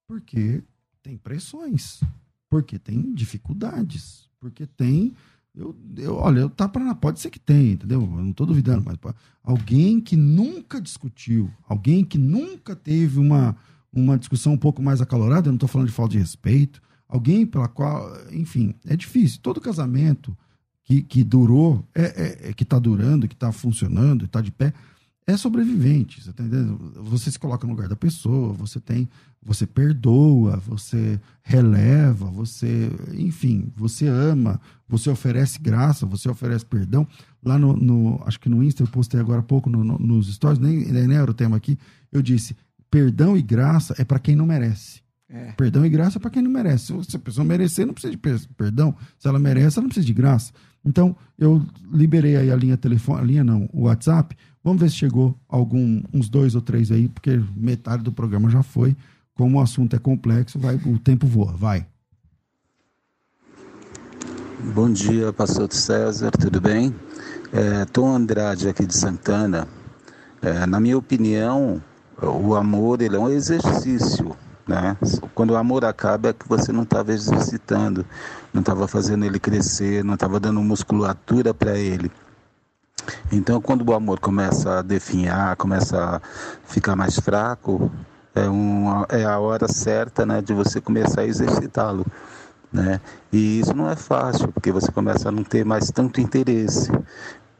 Porque tem pressões, porque tem dificuldades, porque tem. Eu, eu, olha, eu tá pra, pode ser que tenha, entendeu? Eu não estou duvidando, mas alguém que nunca discutiu, alguém que nunca teve uma, uma discussão um pouco mais acalorada, eu não estou falando de falta de respeito, alguém pela qual, enfim, é difícil. Todo casamento que, que durou, é, é, é que está durando, que está funcionando, está de pé, é sobrevivente, você tá? Você se coloca no lugar da pessoa, você tem, você perdoa, você releva, você, enfim, você ama, você oferece graça, você oferece perdão. Lá no, no acho que no Insta eu postei agora há pouco no, no, nos stories, nem, nem era o tema aqui, eu disse, perdão e graça é para quem não merece. É. Perdão e graça é para quem não merece. Se a pessoa merecer, não precisa de perdão. Se ela merece, ela não precisa de graça. Então, eu liberei aí a linha telefone, a linha não, o WhatsApp. Vamos ver se chegou algum, uns dois ou três aí, porque metade do programa já foi. Como o assunto é complexo, vai, o tempo voa. Vai. Bom dia, pastor César, tudo bem? É, Tom Andrade aqui de Santana. É, na minha opinião, o amor ele é um exercício né? Quando o amor acaba é que você não estava exercitando, não estava fazendo ele crescer, não estava dando musculatura para ele. Então, quando o amor começa a definhar, começa a ficar mais fraco, é, uma, é a hora certa né, de você começar a exercitá-lo. Né? E isso não é fácil, porque você começa a não ter mais tanto interesse,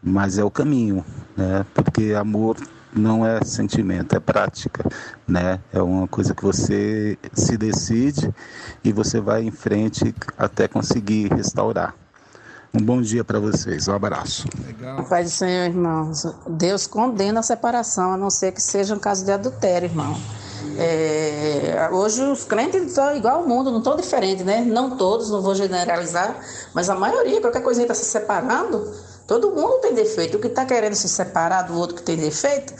mas é o caminho, né? porque amor não é sentimento, é prática, né? É uma coisa que você se decide e você vai em frente até conseguir restaurar. Um bom dia para vocês, um abraço. Legal. Pai do Senhor, irmãos, Deus condena a separação, a não ser que seja um caso de adultério, irmão. É, hoje os crentes estão igual ao mundo, não estão diferentes, né? Não todos, não vou generalizar, mas a maioria, qualquer coisinha está se separando, Todo mundo tem defeito. O que está querendo se separar do outro que tem defeito,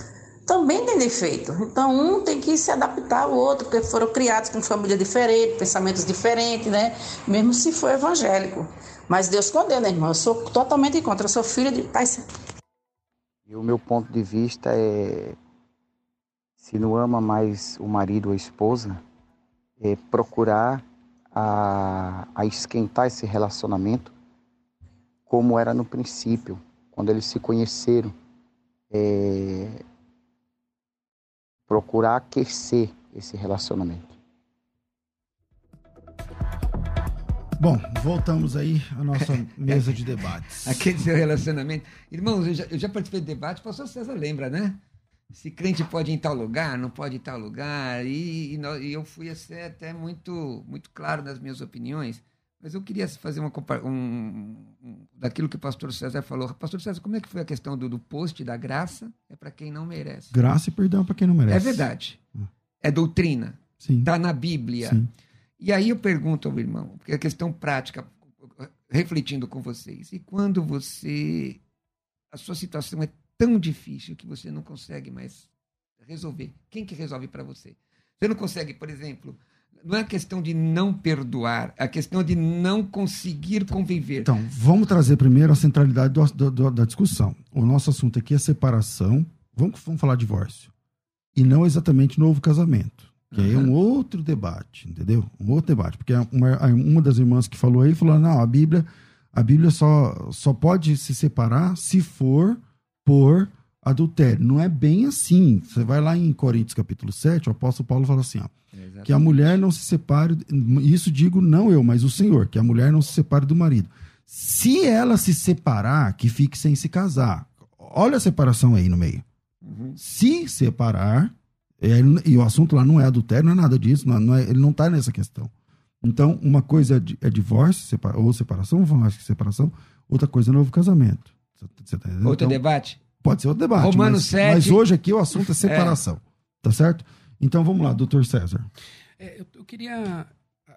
também tem defeito. Então, um tem que se adaptar ao outro, porque foram criados com família diferente, pensamentos diferentes, né? Mesmo se for evangélico. Mas Deus condena, irmão. Eu sou totalmente contra. Eu sou filha de pai. E o meu ponto de vista é: se não ama mais o marido ou a esposa, é procurar a, a esquentar esse relacionamento como era no princípio, quando eles se conheceram. É, procurar aquecer esse relacionamento. Bom, voltamos aí à nossa mesa de debates. Aquele seu relacionamento. Irmãos, eu já, eu já participei de debate, o pastor César lembra, né? Se crente pode ir em tal lugar, não pode ir em tal lugar. E, e, e eu fui até, até muito, muito claro nas minhas opiniões. Mas eu queria fazer uma um, um, daquilo que o pastor César falou. Pastor César, como é que foi a questão do, do post da graça? É para quem não merece. Graça e perdão para quem não merece. É verdade. Hum. É doutrina. Está na Bíblia. Sim. E aí eu pergunto ao irmão, porque a questão prática, refletindo com vocês, e quando você. A sua situação é tão difícil que você não consegue mais resolver. Quem que resolve para você? Você não consegue, por exemplo, não é questão de não perdoar, é a questão de não conseguir conviver. Então, vamos trazer primeiro a centralidade do, do, da discussão. O nosso assunto aqui é separação. Vamos, vamos falar divórcio. E não exatamente novo casamento. Que aí é um outro debate, entendeu? Um outro debate. Porque uma, uma das irmãs que falou aí falou: não, a Bíblia, a Bíblia só, só pode se separar se for por adultério. Não é bem assim. Você vai lá em Coríntios capítulo 7, o apóstolo Paulo fala assim: ó, que a mulher não se separe, isso digo não eu, mas o Senhor, que a mulher não se separe do marido. Se ela se separar, que fique sem se casar. Olha a separação aí no meio. Uhum. Se separar, é, e o assunto lá não é adultério, não é nada disso, não, não é, ele não está nessa questão. Então, uma coisa é, é divórcio separa, ou separação, vamos falar que separação, outra coisa é novo casamento. Você tá Outro então, debate? Pode ser outro debate. Romanos mas, 7. Mas hoje aqui o assunto é separação. É. Tá certo? Então vamos lá, doutor César. É, eu, eu, queria.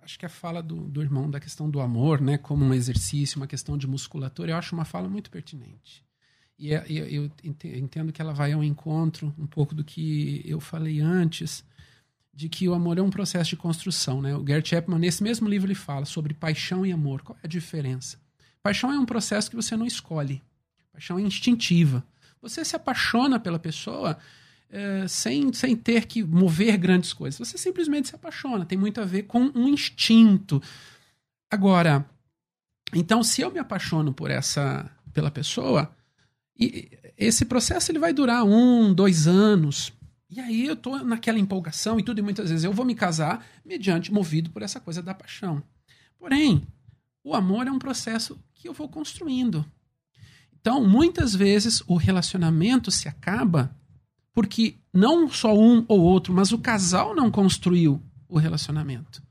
Acho que a fala do, do irmão da questão do amor, né, como um exercício, uma questão de musculatura, eu acho uma fala muito pertinente. E é, eu entendo que ela vai ao encontro um pouco do que eu falei antes, de que o amor é um processo de construção. Né? O Gert Chapman, nesse mesmo livro, ele fala sobre paixão e amor. Qual é a diferença? Paixão é um processo que você não escolhe. Paixão é instintiva. Você se apaixona pela pessoa é, sem, sem ter que mover grandes coisas. Você simplesmente se apaixona. Tem muito a ver com um instinto. Agora, então, se eu me apaixono por essa pela pessoa, e esse processo ele vai durar um, dois anos. E aí eu tô naquela empolgação e tudo, e muitas vezes eu vou me casar mediante, movido por essa coisa da paixão. Porém, o amor é um processo que eu vou construindo. Então, muitas vezes o relacionamento se acaba porque não só um ou outro, mas o casal não construiu o relacionamento.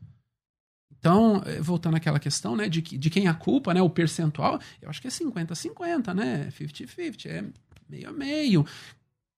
Então, eh, voltando àquela questão né, de, de quem é a culpa, né, o percentual, eu acho que é 50-50, né? 50-50, é meio a meio.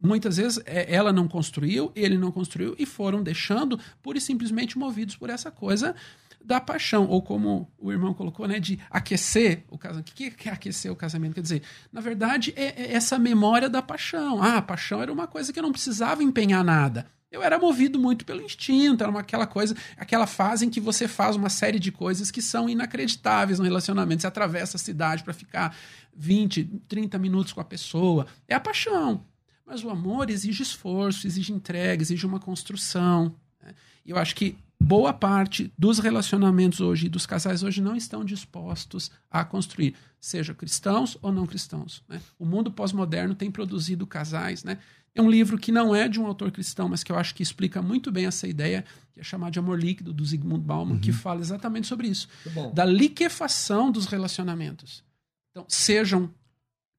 Muitas vezes é, ela não construiu, ele não construiu e foram deixando pura e simplesmente movidos por essa coisa da paixão, ou como o irmão colocou, né, de aquecer o casamento. O que é aquecer o casamento? Quer dizer, na verdade, é, é essa memória da paixão. Ah, a paixão era uma coisa que eu não precisava empenhar nada. Eu era movido muito pelo instinto, era uma, aquela coisa, aquela fase em que você faz uma série de coisas que são inacreditáveis no relacionamento. Você atravessa a cidade para ficar 20, 30 minutos com a pessoa. É a paixão. Mas o amor exige esforço, exige entrega, exige uma construção. Né? E eu acho que boa parte dos relacionamentos hoje e dos casais hoje não estão dispostos a construir, seja cristãos ou não cristãos. Né? O mundo pós-moderno tem produzido casais. Né? É um livro que não é de um autor cristão, mas que eu acho que explica muito bem essa ideia, que é chamado de Amor Líquido, do Zygmunt Bauman, uhum. que fala exatamente sobre isso. Da liquefação dos relacionamentos. Então, sejam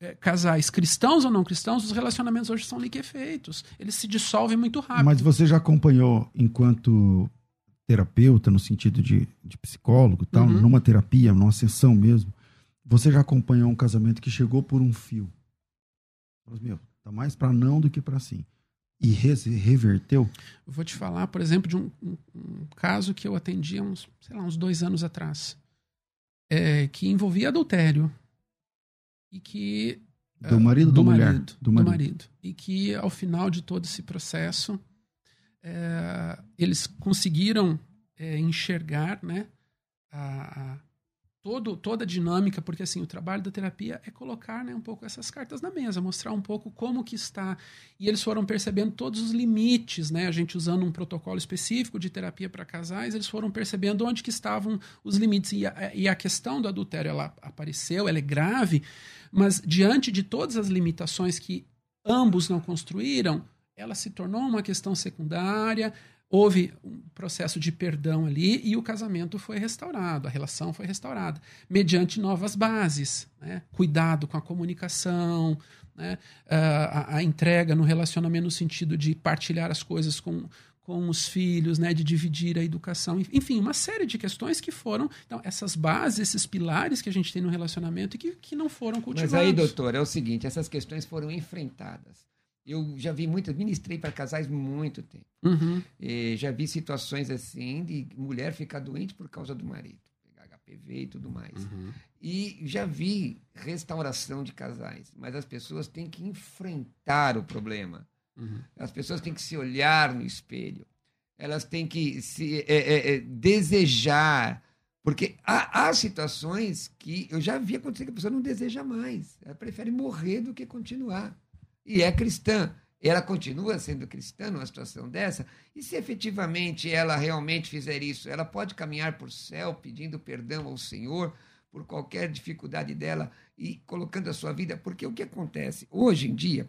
é, casais cristãos ou não cristãos, os relacionamentos hoje são liquefeitos. Eles se dissolvem muito rápido. Mas você já acompanhou, enquanto terapeuta, no sentido de, de psicólogo tal, uhum. numa terapia, numa sessão mesmo, você já acompanhou um casamento que chegou por um fio. Mas, meu, tá mais para não do que para sim. E re reverteu? Eu vou te falar, por exemplo, de um, um, um, caso que eu atendi há uns, sei lá, uns dois anos atrás, é, que envolvia adultério. E que. Do marido do do mulher? Marido, do, marido. do marido. E que, ao final de todo esse processo, é, eles conseguiram é, enxergar né, a, a, todo, toda a dinâmica, porque assim, o trabalho da terapia é colocar né, um pouco essas cartas na mesa, mostrar um pouco como que está. E eles foram percebendo todos os limites, né? A gente usando um protocolo específico de terapia para casais, eles foram percebendo onde que estavam os limites. E a, e a questão do adultério, ela apareceu, ela é grave, mas diante de todas as limitações que ambos não construíram, ela se tornou uma questão secundária, houve um processo de perdão ali e o casamento foi restaurado, a relação foi restaurada, mediante novas bases, né? cuidado com a comunicação, né? a, a, entrega no relacionamento no sentido de partilhar as coisas com, com os filhos, né? de dividir a educação, enfim, uma série de questões que foram, então, essas bases, esses pilares que a gente tem no relacionamento e que, que não foram cultivados. Mas aí, doutor, é o seguinte, essas questões foram enfrentadas eu já vi muitas, ministrei para casais muito tempo. Uhum. já vi situações assim de mulher ficar doente por causa do marido, pegar HPV e tudo mais. Uhum. E já vi restauração de casais, mas as pessoas têm que enfrentar o problema. Uhum. As pessoas têm que se olhar no espelho. Elas têm que se é, é, é, desejar. Porque há, há, situações que eu já vi acontecer que a pessoa não deseja mais. Ela prefere morrer do que continuar e é cristã. Ela continua sendo cristã numa situação dessa? E se efetivamente ela realmente fizer isso, ela pode caminhar por céu pedindo perdão ao Senhor por qualquer dificuldade dela e colocando a sua vida? Porque o que acontece? Hoje em dia,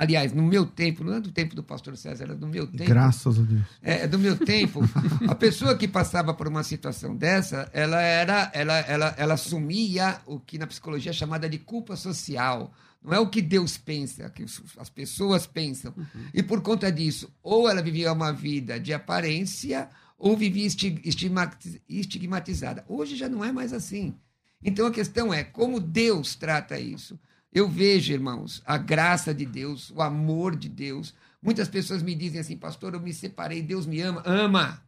Aliás, no meu tempo, não é do tempo do pastor César, era do meu tempo. Graças a Deus. É, do meu tempo, a pessoa que passava por uma situação dessa, ela era, ela, ela, ela assumia o que na psicologia é chamada de culpa social. Não é o que Deus pensa, é o que as pessoas pensam. Uhum. E por conta disso, ou ela vivia uma vida de aparência, ou vivia estigmatizada. Hoje já não é mais assim. Então a questão é como Deus trata isso. Eu vejo, irmãos, a graça de Deus, o amor de Deus. Muitas pessoas me dizem assim, pastor, eu me separei, Deus me ama. Ama.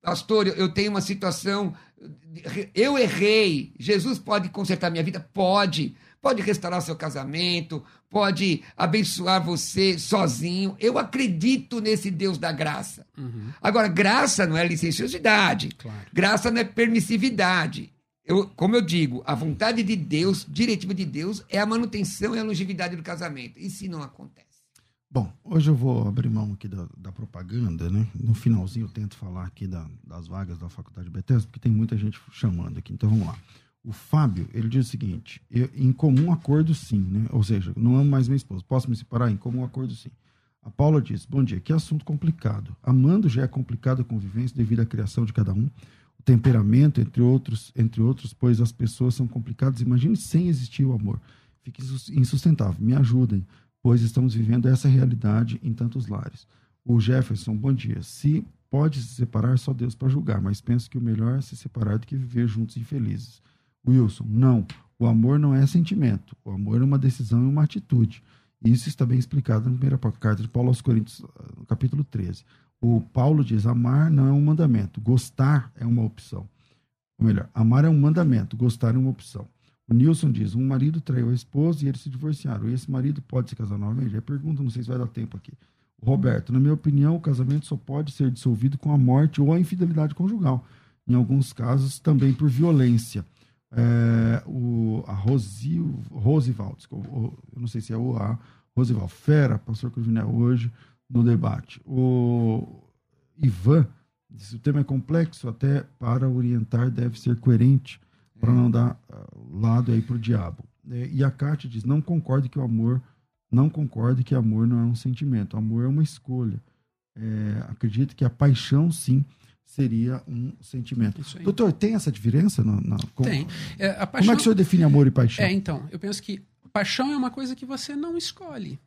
Pastor, eu tenho uma situação, eu errei. Jesus pode consertar minha vida? Pode. Pode restaurar seu casamento, pode abençoar você sozinho. Eu acredito nesse Deus da graça. Uhum. Agora, graça não é licenciosidade. Claro. Graça não é permissividade. Eu, como eu digo, a vontade de Deus, diretiva de Deus, é a manutenção e a longevidade do casamento. E se não acontece? Bom, hoje eu vou abrir mão aqui da, da propaganda, né? No finalzinho eu tento falar aqui da, das vagas da Faculdade de Bethesda, porque tem muita gente chamando aqui. Então vamos lá. O Fábio, ele diz o seguinte: eu, em comum acordo, sim, né? Ou seja, não amo mais minha esposa. Posso me separar? Em comum acordo, sim. A Paula diz: Bom dia, que assunto complicado. Amando já é complicado a convivência devido à criação de cada um o temperamento, entre outros, entre outros, pois as pessoas são complicadas. Imagine sem existir o amor. Fica insustentável. Me ajudem, pois estamos vivendo essa realidade em tantos lares. O Jefferson, bom dia. Se pode se separar, só Deus para julgar, mas penso que o melhor é se separar do que viver juntos e felizes. Wilson, não. O amor não é sentimento. O amor é uma decisão e uma atitude. Isso está bem explicado na primeira carta de Paulo aos Coríntios, no capítulo 13. O Paulo diz: amar não é um mandamento, gostar é uma opção. Ou melhor, amar é um mandamento, gostar é uma opção. O Nilson diz: um marido traiu a esposa e eles se divorciaram. E esse marido pode se casar novamente? É pergunta, não sei se vai dar tempo aqui. O Roberto, na minha opinião, o casamento só pode ser dissolvido com a morte ou a infidelidade conjugal. Em alguns casos, também por violência. É, o, a Rosi, Rosivaldo, eu não sei se é o A, Rosivaldo, fera, pastor Cruvinel, hoje no debate. O Ivan disse: o tema é complexo, até para orientar deve ser coerente, para não dar uh, lado aí para o diabo. É, e a Kátia diz: não concorde que o amor, não concorde que amor não é um sentimento, amor é uma escolha. É, acredito que a paixão, sim, seria um sentimento. Doutor, tem essa diferença? Na, na como, tem. É, paixão, como é que o senhor define amor e paixão? É, então, eu penso que paixão é uma coisa que você não escolhe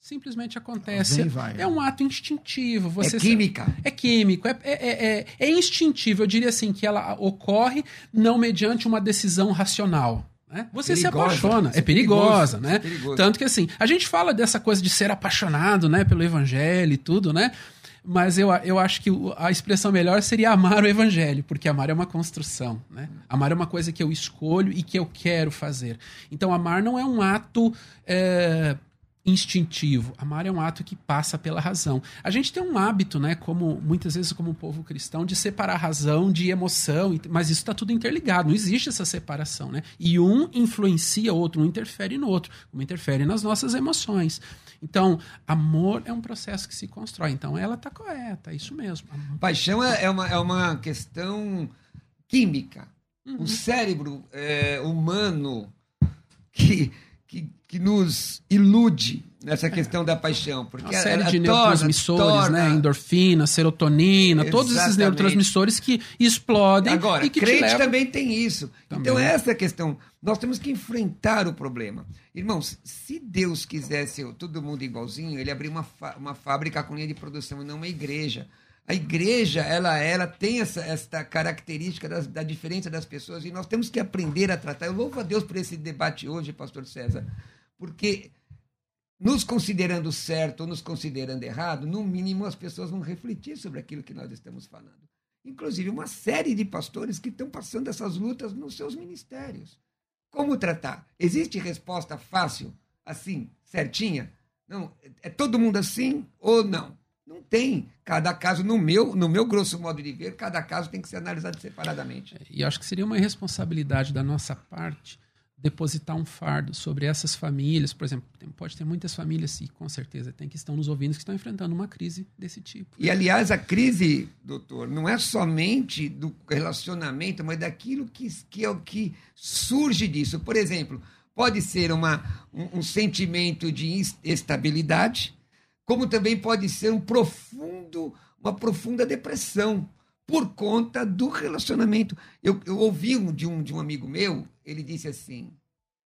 simplesmente acontece. Vai, é um ato instintivo. Você é química. É químico, é, é, é, é, instintivo. Eu diria assim, que ela ocorre não mediante uma decisão racional. Né? Você perigosa, se apaixona, é, é perigosa, né? É perigoso. Tanto que assim, a gente fala dessa coisa de ser apaixonado, né, pelo evangelho e tudo, né? Mas eu, eu acho que a expressão melhor seria amar o evangelho, porque amar é uma construção, né? Amar é uma coisa que eu escolho e que eu quero fazer. Então, amar não é um ato é, instintivo. Amar é um ato que passa pela razão. A gente tem um hábito, né, como muitas vezes como povo cristão, de separar razão de emoção, mas isso está tudo interligado. Não existe essa separação, né? E um influencia o outro, um interfere no outro, como interfere nas nossas emoções. Então, amor é um processo que se constrói. Então, ela está correta, é isso mesmo. Paixão é, é uma, é uma questão química. Uhum. O cérebro é, humano que que, que nos ilude nessa questão da paixão. Porque Uma série de neurotransmissores, torna, né? Endorfina, serotonina, Exatamente. todos esses neurotransmissores que explodem Agora, e que crente levam... também tem isso. Também. Então, essa é questão. Nós temos que enfrentar o problema. Irmãos, se Deus quisesse todo mundo igualzinho, ele abriu uma, uma fábrica com linha de produção e não uma igreja. A igreja, ela, ela tem essa, essa característica da diferença das pessoas e nós temos que aprender a tratar. Eu louvo a Deus por esse debate hoje, pastor César, porque nos considerando certo ou nos considerando errado, no mínimo as pessoas vão refletir sobre aquilo que nós estamos falando. Inclusive, uma série de pastores que estão passando essas lutas nos seus ministérios. Como tratar? Existe resposta fácil, assim, certinha? Não, é todo mundo assim ou não? Não tem. Cada caso, no meu, no meu grosso modo de ver, cada caso tem que ser analisado separadamente. E acho que seria uma irresponsabilidade da nossa parte depositar um fardo sobre essas famílias. Por exemplo, pode ter muitas famílias, e com certeza tem que estão nos ouvindo, que estão enfrentando uma crise desse tipo. E, aliás, a crise, doutor, não é somente do relacionamento, mas daquilo que, que é o que surge disso. Por exemplo, pode ser uma, um, um sentimento de instabilidade, como também pode ser um profundo, uma profunda depressão por conta do relacionamento. Eu, eu ouvi um, de, um, de um amigo meu, ele disse assim,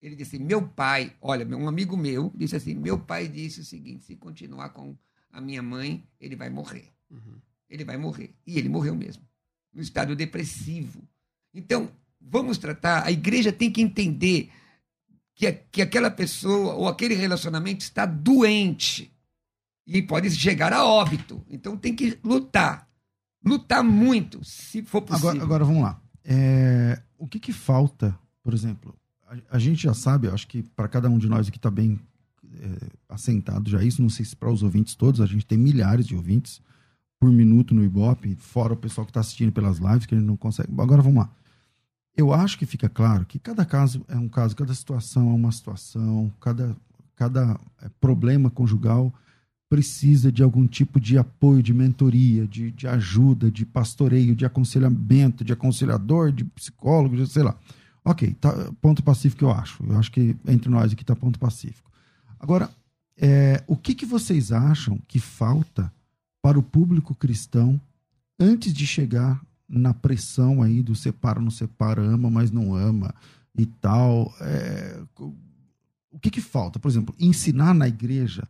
ele disse, meu pai, olha, um amigo meu disse assim, meu pai disse o seguinte, se continuar com a minha mãe, ele vai morrer. Uhum. ele vai morrer. E ele morreu mesmo, no estado depressivo. Então, vamos tratar, a igreja tem que entender que, que aquela pessoa ou aquele relacionamento está doente e pode chegar a óbito. Então tem que lutar. Lutar muito, se for possível. Agora, agora vamos lá. É, o que, que falta, por exemplo? A, a gente já sabe, acho que para cada um de nós aqui está bem é, assentado já isso, não sei se para os ouvintes todos, a gente tem milhares de ouvintes por minuto no Ibope, fora o pessoal que está assistindo pelas lives, que a gente não consegue. Agora vamos lá. Eu acho que fica claro que cada caso é um caso, cada situação é uma situação, cada, cada é, problema conjugal precisa de algum tipo de apoio, de mentoria, de, de ajuda, de pastoreio, de aconselhamento, de aconselhador, de psicólogo, de, sei lá. Ok, tá, ponto pacífico eu acho. Eu acho que entre nós aqui está ponto pacífico. Agora, é, o que, que vocês acham que falta para o público cristão antes de chegar na pressão aí do separa, não separa, ama, mas não ama e tal? É, o que, que falta? Por exemplo, ensinar na igreja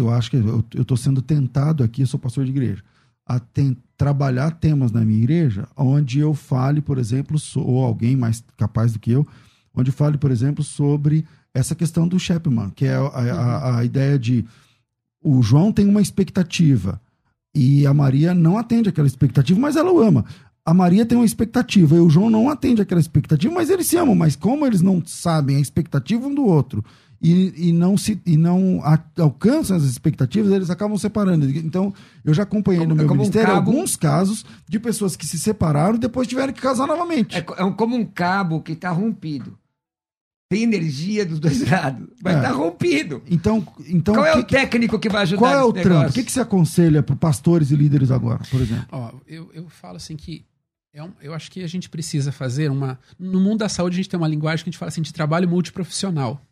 eu acho que eu estou sendo tentado aqui, eu sou pastor de igreja, a tem, trabalhar temas na minha igreja onde eu fale, por exemplo, ou alguém mais capaz do que eu, onde fale, por exemplo, sobre essa questão do Chapman, que é a, a, a ideia de o João tem uma expectativa e a Maria não atende aquela expectativa, mas ela o ama. A Maria tem uma expectativa e o João não atende aquela expectativa, mas eles se amam. Mas como eles não sabem a expectativa um do outro e, e não se e não a, alcançam as expectativas, eles acabam separando. Então, eu já acompanhei como, no meu é ministério um cabo... alguns casos de pessoas que se separaram e depois tiveram que casar novamente. É, é como um cabo que está rompido. Tem energia dos dois lados, mas está é. rompido. Então, então qual é o técnico que vai ajudar Qual é o trampo? O que, que você aconselha para pastores e líderes agora, por exemplo? Ó, eu, eu falo assim que é um, eu acho que a gente precisa fazer uma. No mundo da saúde, a gente tem uma linguagem que a gente fala assim de trabalho multiprofissional.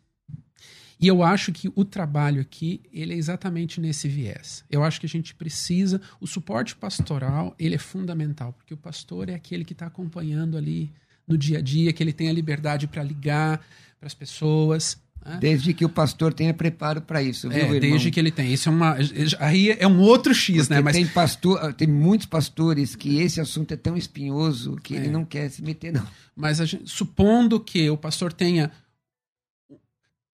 E eu acho que o trabalho aqui, ele é exatamente nesse viés. Eu acho que a gente precisa, o suporte pastoral, ele é fundamental, porque o pastor é aquele que está acompanhando ali no dia a dia, que ele tem a liberdade para ligar para as pessoas, né? Desde que o pastor tenha preparo para isso, viu, é, irmão? Desde que ele tem. Isso é uma. Aí é um outro X, Porque né? Mas tem, pastor, tem muitos pastores que esse assunto é tão espinhoso que é. ele não quer se meter, não. Mas gente, supondo que o pastor tenha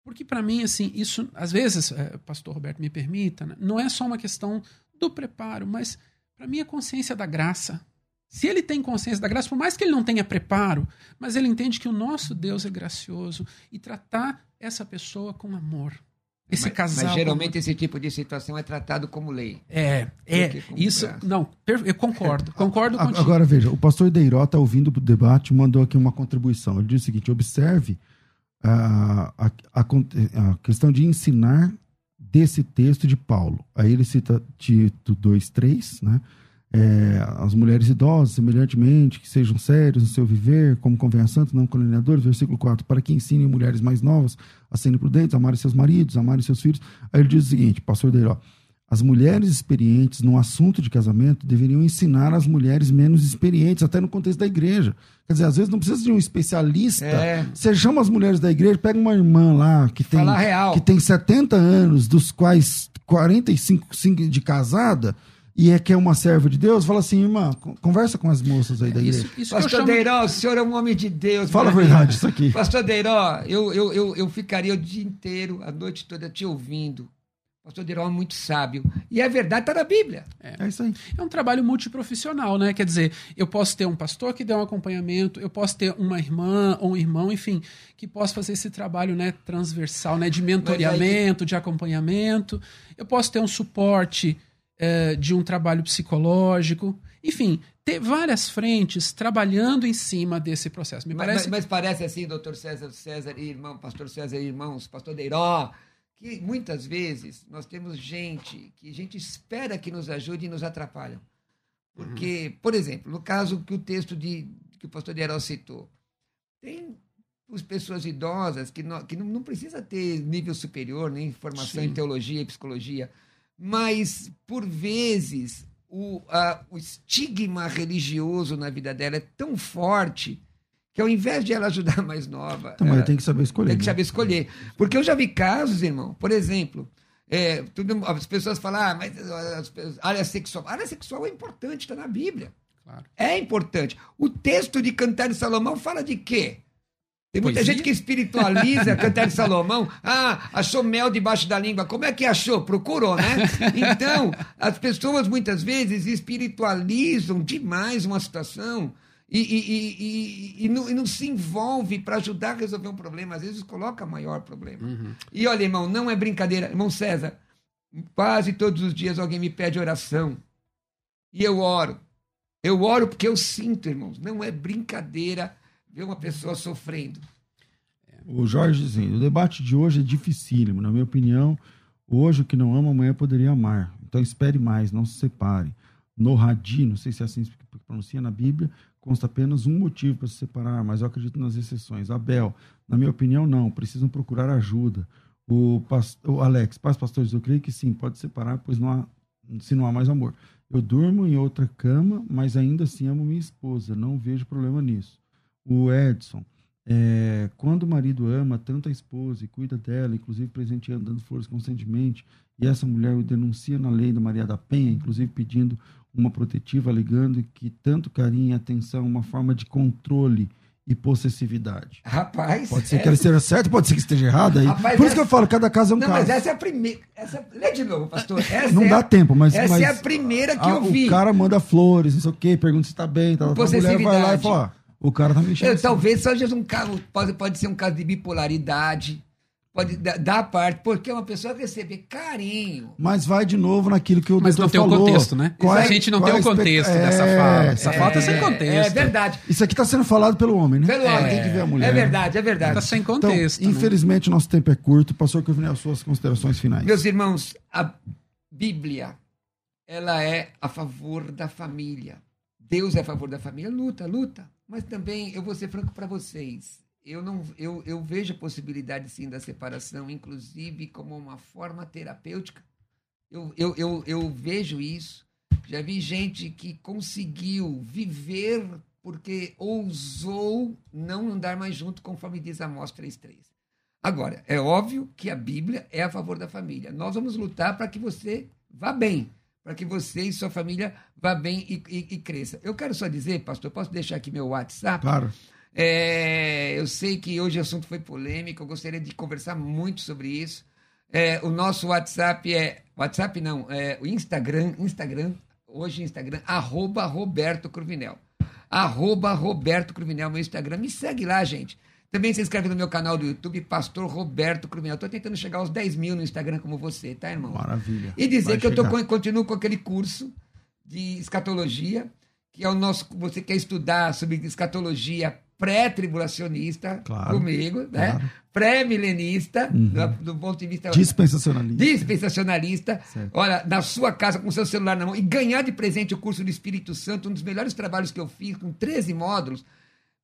porque para mim, assim, isso, às vezes, é, pastor Roberto me permita, né? não é só uma questão do preparo, mas para mim é consciência da graça. Se ele tem consciência da graça, por mais que ele não tenha preparo, mas ele entende que o nosso Deus é gracioso e tratar essa pessoa com amor. Esse mas, casal. Mas geralmente esse tipo de situação é tratado como lei. É, é. Isso. Graça. Não, eu concordo. Concordo contigo. Agora veja, o pastor Deiró está ouvindo o debate mandou aqui uma contribuição. Ele diz o seguinte: observe a, a, a, questão de ensinar desse texto de Paulo. Aí ele cita Tito 2,3, né? É, as mulheres idosas, semelhantemente, que sejam sérios no seu viver, como convém a santos, não caluniadores, versículo 4, para que ensinem mulheres mais novas a serem prudentes, amarem seus maridos, amarem seus filhos. Aí ele diz o seguinte, pastor Deiró, as mulheres experientes no assunto de casamento deveriam ensinar as mulheres menos experientes, até no contexto da igreja. Quer dizer, às vezes não precisa de um especialista. É. Você chama as mulheres da igreja, pega uma irmã lá que tem, que tem 70 anos, dos quais 45 de casada, e é que é uma serva de Deus, fala assim, irmã, conversa com as moças aí da igreja. Isso, isso Pastor chamo... Deiró, o senhor é um homem de Deus. Fala a verdade isso aqui. Pastor Deiró, eu, eu, eu, eu ficaria o dia inteiro, a noite toda te ouvindo pastor Dirão é muito sábio. E é verdade, está na Bíblia. É. é. isso aí. É um trabalho multiprofissional, né? Quer dizer, eu posso ter um pastor que dê um acompanhamento, eu posso ter uma irmã ou um irmão, enfim, que possa fazer esse trabalho né, transversal, né? De mentoreamento, aí... de acompanhamento. Eu posso ter um suporte é, de um trabalho psicológico. Enfim, ter várias frentes trabalhando em cima desse processo. Me mas, parece... mas, mas parece assim, doutor César, César e irmão, pastor César e irmãos, pastor Deiró, que muitas vezes nós temos gente que a gente espera que nos ajude e nos atrapalham. Porque, uhum. por exemplo, no caso que o texto de, que o pastor Diarol citou, tem as pessoas idosas que não, que não, não precisa ter nível superior, nem formação Sim. em teologia e psicologia, mas, por vezes, o, a, o estigma religioso na vida dela é tão forte que ao invés de ela ajudar a mais nova. Então, ela, tem que saber escolher. Tem que né? saber escolher. Porque eu já vi casos, irmão, por exemplo, É, tudo, as pessoas falam, ah, mas a área sexual. A área sexual é importante, está na Bíblia. Claro. É importante. O texto de Cantar de Salomão fala de quê? Tem muita Poesia? gente que espiritualiza Cantar de Salomão. Ah, achou mel debaixo da língua. Como é que achou? Procurou, né? Então, as pessoas muitas vezes espiritualizam demais uma situação e, e, e, e, não, e não se envolve para ajudar a resolver um problema. Às vezes coloca maior problema. Uhum. E olha, irmão, não é brincadeira. Irmão César, quase todos os dias alguém me pede oração. E eu oro. Eu oro porque eu sinto, irmãos. Não é brincadeira ver uma pessoa sofrendo. O Jorge dizendo, o debate de hoje é dificílimo. Na minha opinião, hoje o que não ama, amanhã poderia amar. Então espere mais, não se separe. No Hadi, não sei se é assim que pronuncia na Bíblia, consta apenas um motivo para se separar, mas eu acredito nas exceções. Abel, na minha opinião, não. Precisam procurar ajuda. O, o Alex, paz, pastores, eu creio que sim, pode separar, pois não há, se não há mais amor. Eu durmo em outra cama, mas ainda assim amo minha esposa. Não vejo problema nisso. O Edson, é, quando o marido ama tanto a esposa e cuida dela, inclusive presenteando, dando flores constantemente, e essa mulher o denuncia na lei da Maria da Penha, inclusive pedindo uma protetiva, alegando que tanto carinho e atenção é uma forma de controle e possessividade. Rapaz. Pode ser que ela esteja certa, pode ser que esteja errada. Aí. Rapaz, Por isso essa- que eu falo, cada caso é um Não, caso. mas essa é a primeira. Essa... Lê de novo, pastor. Essa Não é dá a- tempo, mas. Essa mas é a primeira que ah, eu vi. O cara manda flores, não sei o quê, pergunta se tá bem. Tá, a mulher vai lá e fala: o cara tá mexendo. Eu, assim. talvez seja um caso, pode, pode ser um caso de bipolaridade, pode dar dar parte, porque uma pessoa receber carinho. Mas vai de novo naquilo que o Mas doutor não tem o falou. contexto, né? Qual a é- gente não tem o é a expect- contexto É, dessa fala. Essa é. falta sem É contexto. verdade. Isso aqui está sendo falado pelo homem, né? Pelo homem. Tem que ver a mulher. É verdade, é verdade. Tá sem Então, contexto. né? infelizmente, nosso tempo é curto. Pastor Cruvinel, suas considerações finais. Meus irmãos, a Bíblia, ela é a favor da família. Deus é a favor da família, luta, luta. Mas também, eu vou ser franco para vocês, eu, não, eu, eu vejo a possibilidade sim da separação, inclusive como uma forma terapêutica. Eu, eu, eu, eu vejo isso. Já vi gente que conseguiu viver porque ousou não andar mais junto, conforme diz Amós 3.3. Agora, é óbvio que a Bíblia é a favor da família. Nós vamos lutar para que você vá bem, para que você e sua família vá bem e, e- e cresça. Eu quero só dizer, pastor, posso deixar aqui meu WhatsApp? Claro. É, eu sei que hoje o assunto foi polêmico, eu gostaria de conversar muito sobre isso. É, o nosso WhatsApp é. WhatsApp não, é o Instagram, Instagram, hoje Instagram, arroba Roberto Cruvinel. Arroba Roberto Cruvinel, meu Instagram. Me segue lá, gente. Também se inscreve no meu canal do YouTube, Pastor Roberto Cruvinel. Estou tentando chegar aos 10 mil no Instagram como você, tá, irmão? Maravilha. E dizer Vai que eu tô chegar. continuo com aquele curso de escatologia, que é o nosso. Você quer estudar sobre escatologia pré-tribulacionista Claro, comigo, né? claro. Pré-milenista, Uhum. do, do ponto de vista Dispensacionalista. dispensacionalista. Certo. Olha, na sua casa, com seu celular na mão, e ganhar de presente o curso do Espírito Santo, um dos melhores trabalhos que eu fiz, com 13 módulos.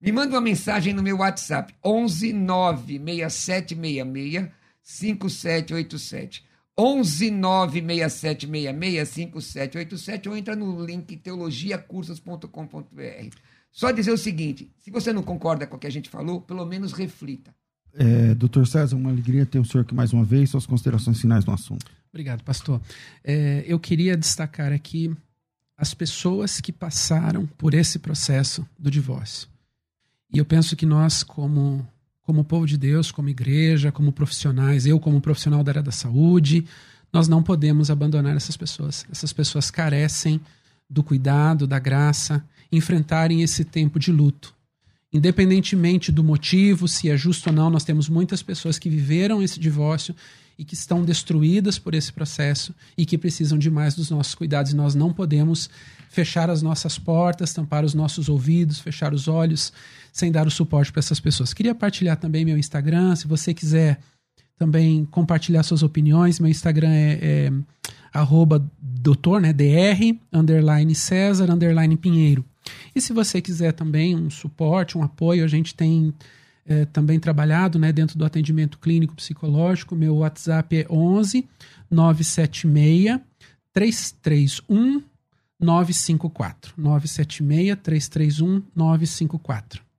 Me manda uma mensagem no meu WhatsApp, 11 96766 5787. 11 96766 5787 ou entra no link teologiacursos.com.br. Só dizer o seguinte: se você não concorda com o que a gente falou, pelo menos reflita. É, Doutor César, uma alegria ter o senhor aqui mais uma vez. Suas considerações finais no assunto. Obrigado, pastor. É, eu queria destacar aqui as pessoas que passaram por esse processo do divórcio. E eu penso que nós, como, como povo de Deus, como igreja, como profissionais, eu como profissional da área da saúde, nós não podemos abandonar essas pessoas. Essas pessoas carecem do cuidado, da graça, enfrentarem esse tempo de luto. Independentemente do motivo, se é justo ou não, nós temos muitas pessoas que viveram esse divórcio e que estão destruídas por esse processo e que precisam de mais dos nossos cuidados. E nós não podemos fechar as nossas portas, tampar os nossos ouvidos, fechar os olhos, sem dar o suporte para essas pessoas. Queria partilhar também meu Instagram, se você quiser também compartilhar suas opiniões, meu Instagram é, é arroba doutor, né, dr, underline César, underline Pinheiro. E se você quiser também um suporte, um apoio, a gente tem é, também trabalhado né, dentro do atendimento clínico psicológico. Meu WhatsApp é 11 976 331 954. 976 331 954.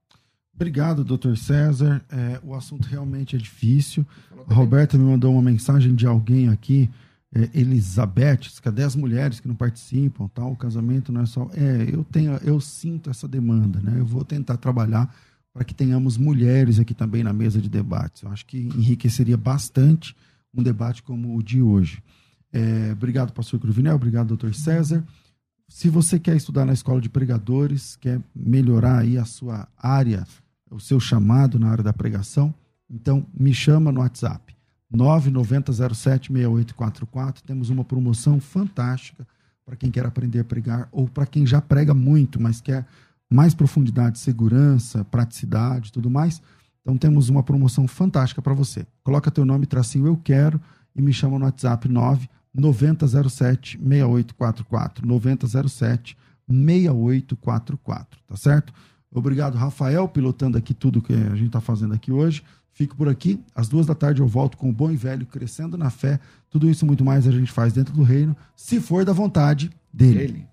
Obrigado, doutor César. É, o assunto realmente é difícil. A Roberta me mandou uma mensagem de alguém aqui, é, Elizabeth, cadê as mulheres que não participam? Tal? O casamento não é só. É, eu tenho, eu sinto essa demanda, né? Eu vou tentar trabalhar para que tenhamos mulheres aqui também na mesa de debates. Eu acho que enriqueceria bastante um debate como o de hoje. É, obrigado, pastor Cruvinel. Obrigado, doutor César. Se você quer estudar na escola de pregadores, quer melhorar aí a sua área, o seu chamado na área da pregação, então me chama no WhatsApp 990076844. Temos uma promoção fantástica para quem quer aprender a pregar ou para quem já prega muito, mas quer mais profundidade, segurança, praticidade, tudo mais. Então temos uma promoção fantástica para você. Coloca teu nome, tracinho eu quero e me chama no WhatsApp 9 9007 6844. 9007 6844, tá certo? Obrigado, Rafael, pilotando aqui tudo que a gente está fazendo aqui hoje. Fico por aqui. Às duas da tarde eu volto com o bom e velho, crescendo na fé. Tudo isso muito mais a gente faz dentro do reino, se for da vontade dele. Ele.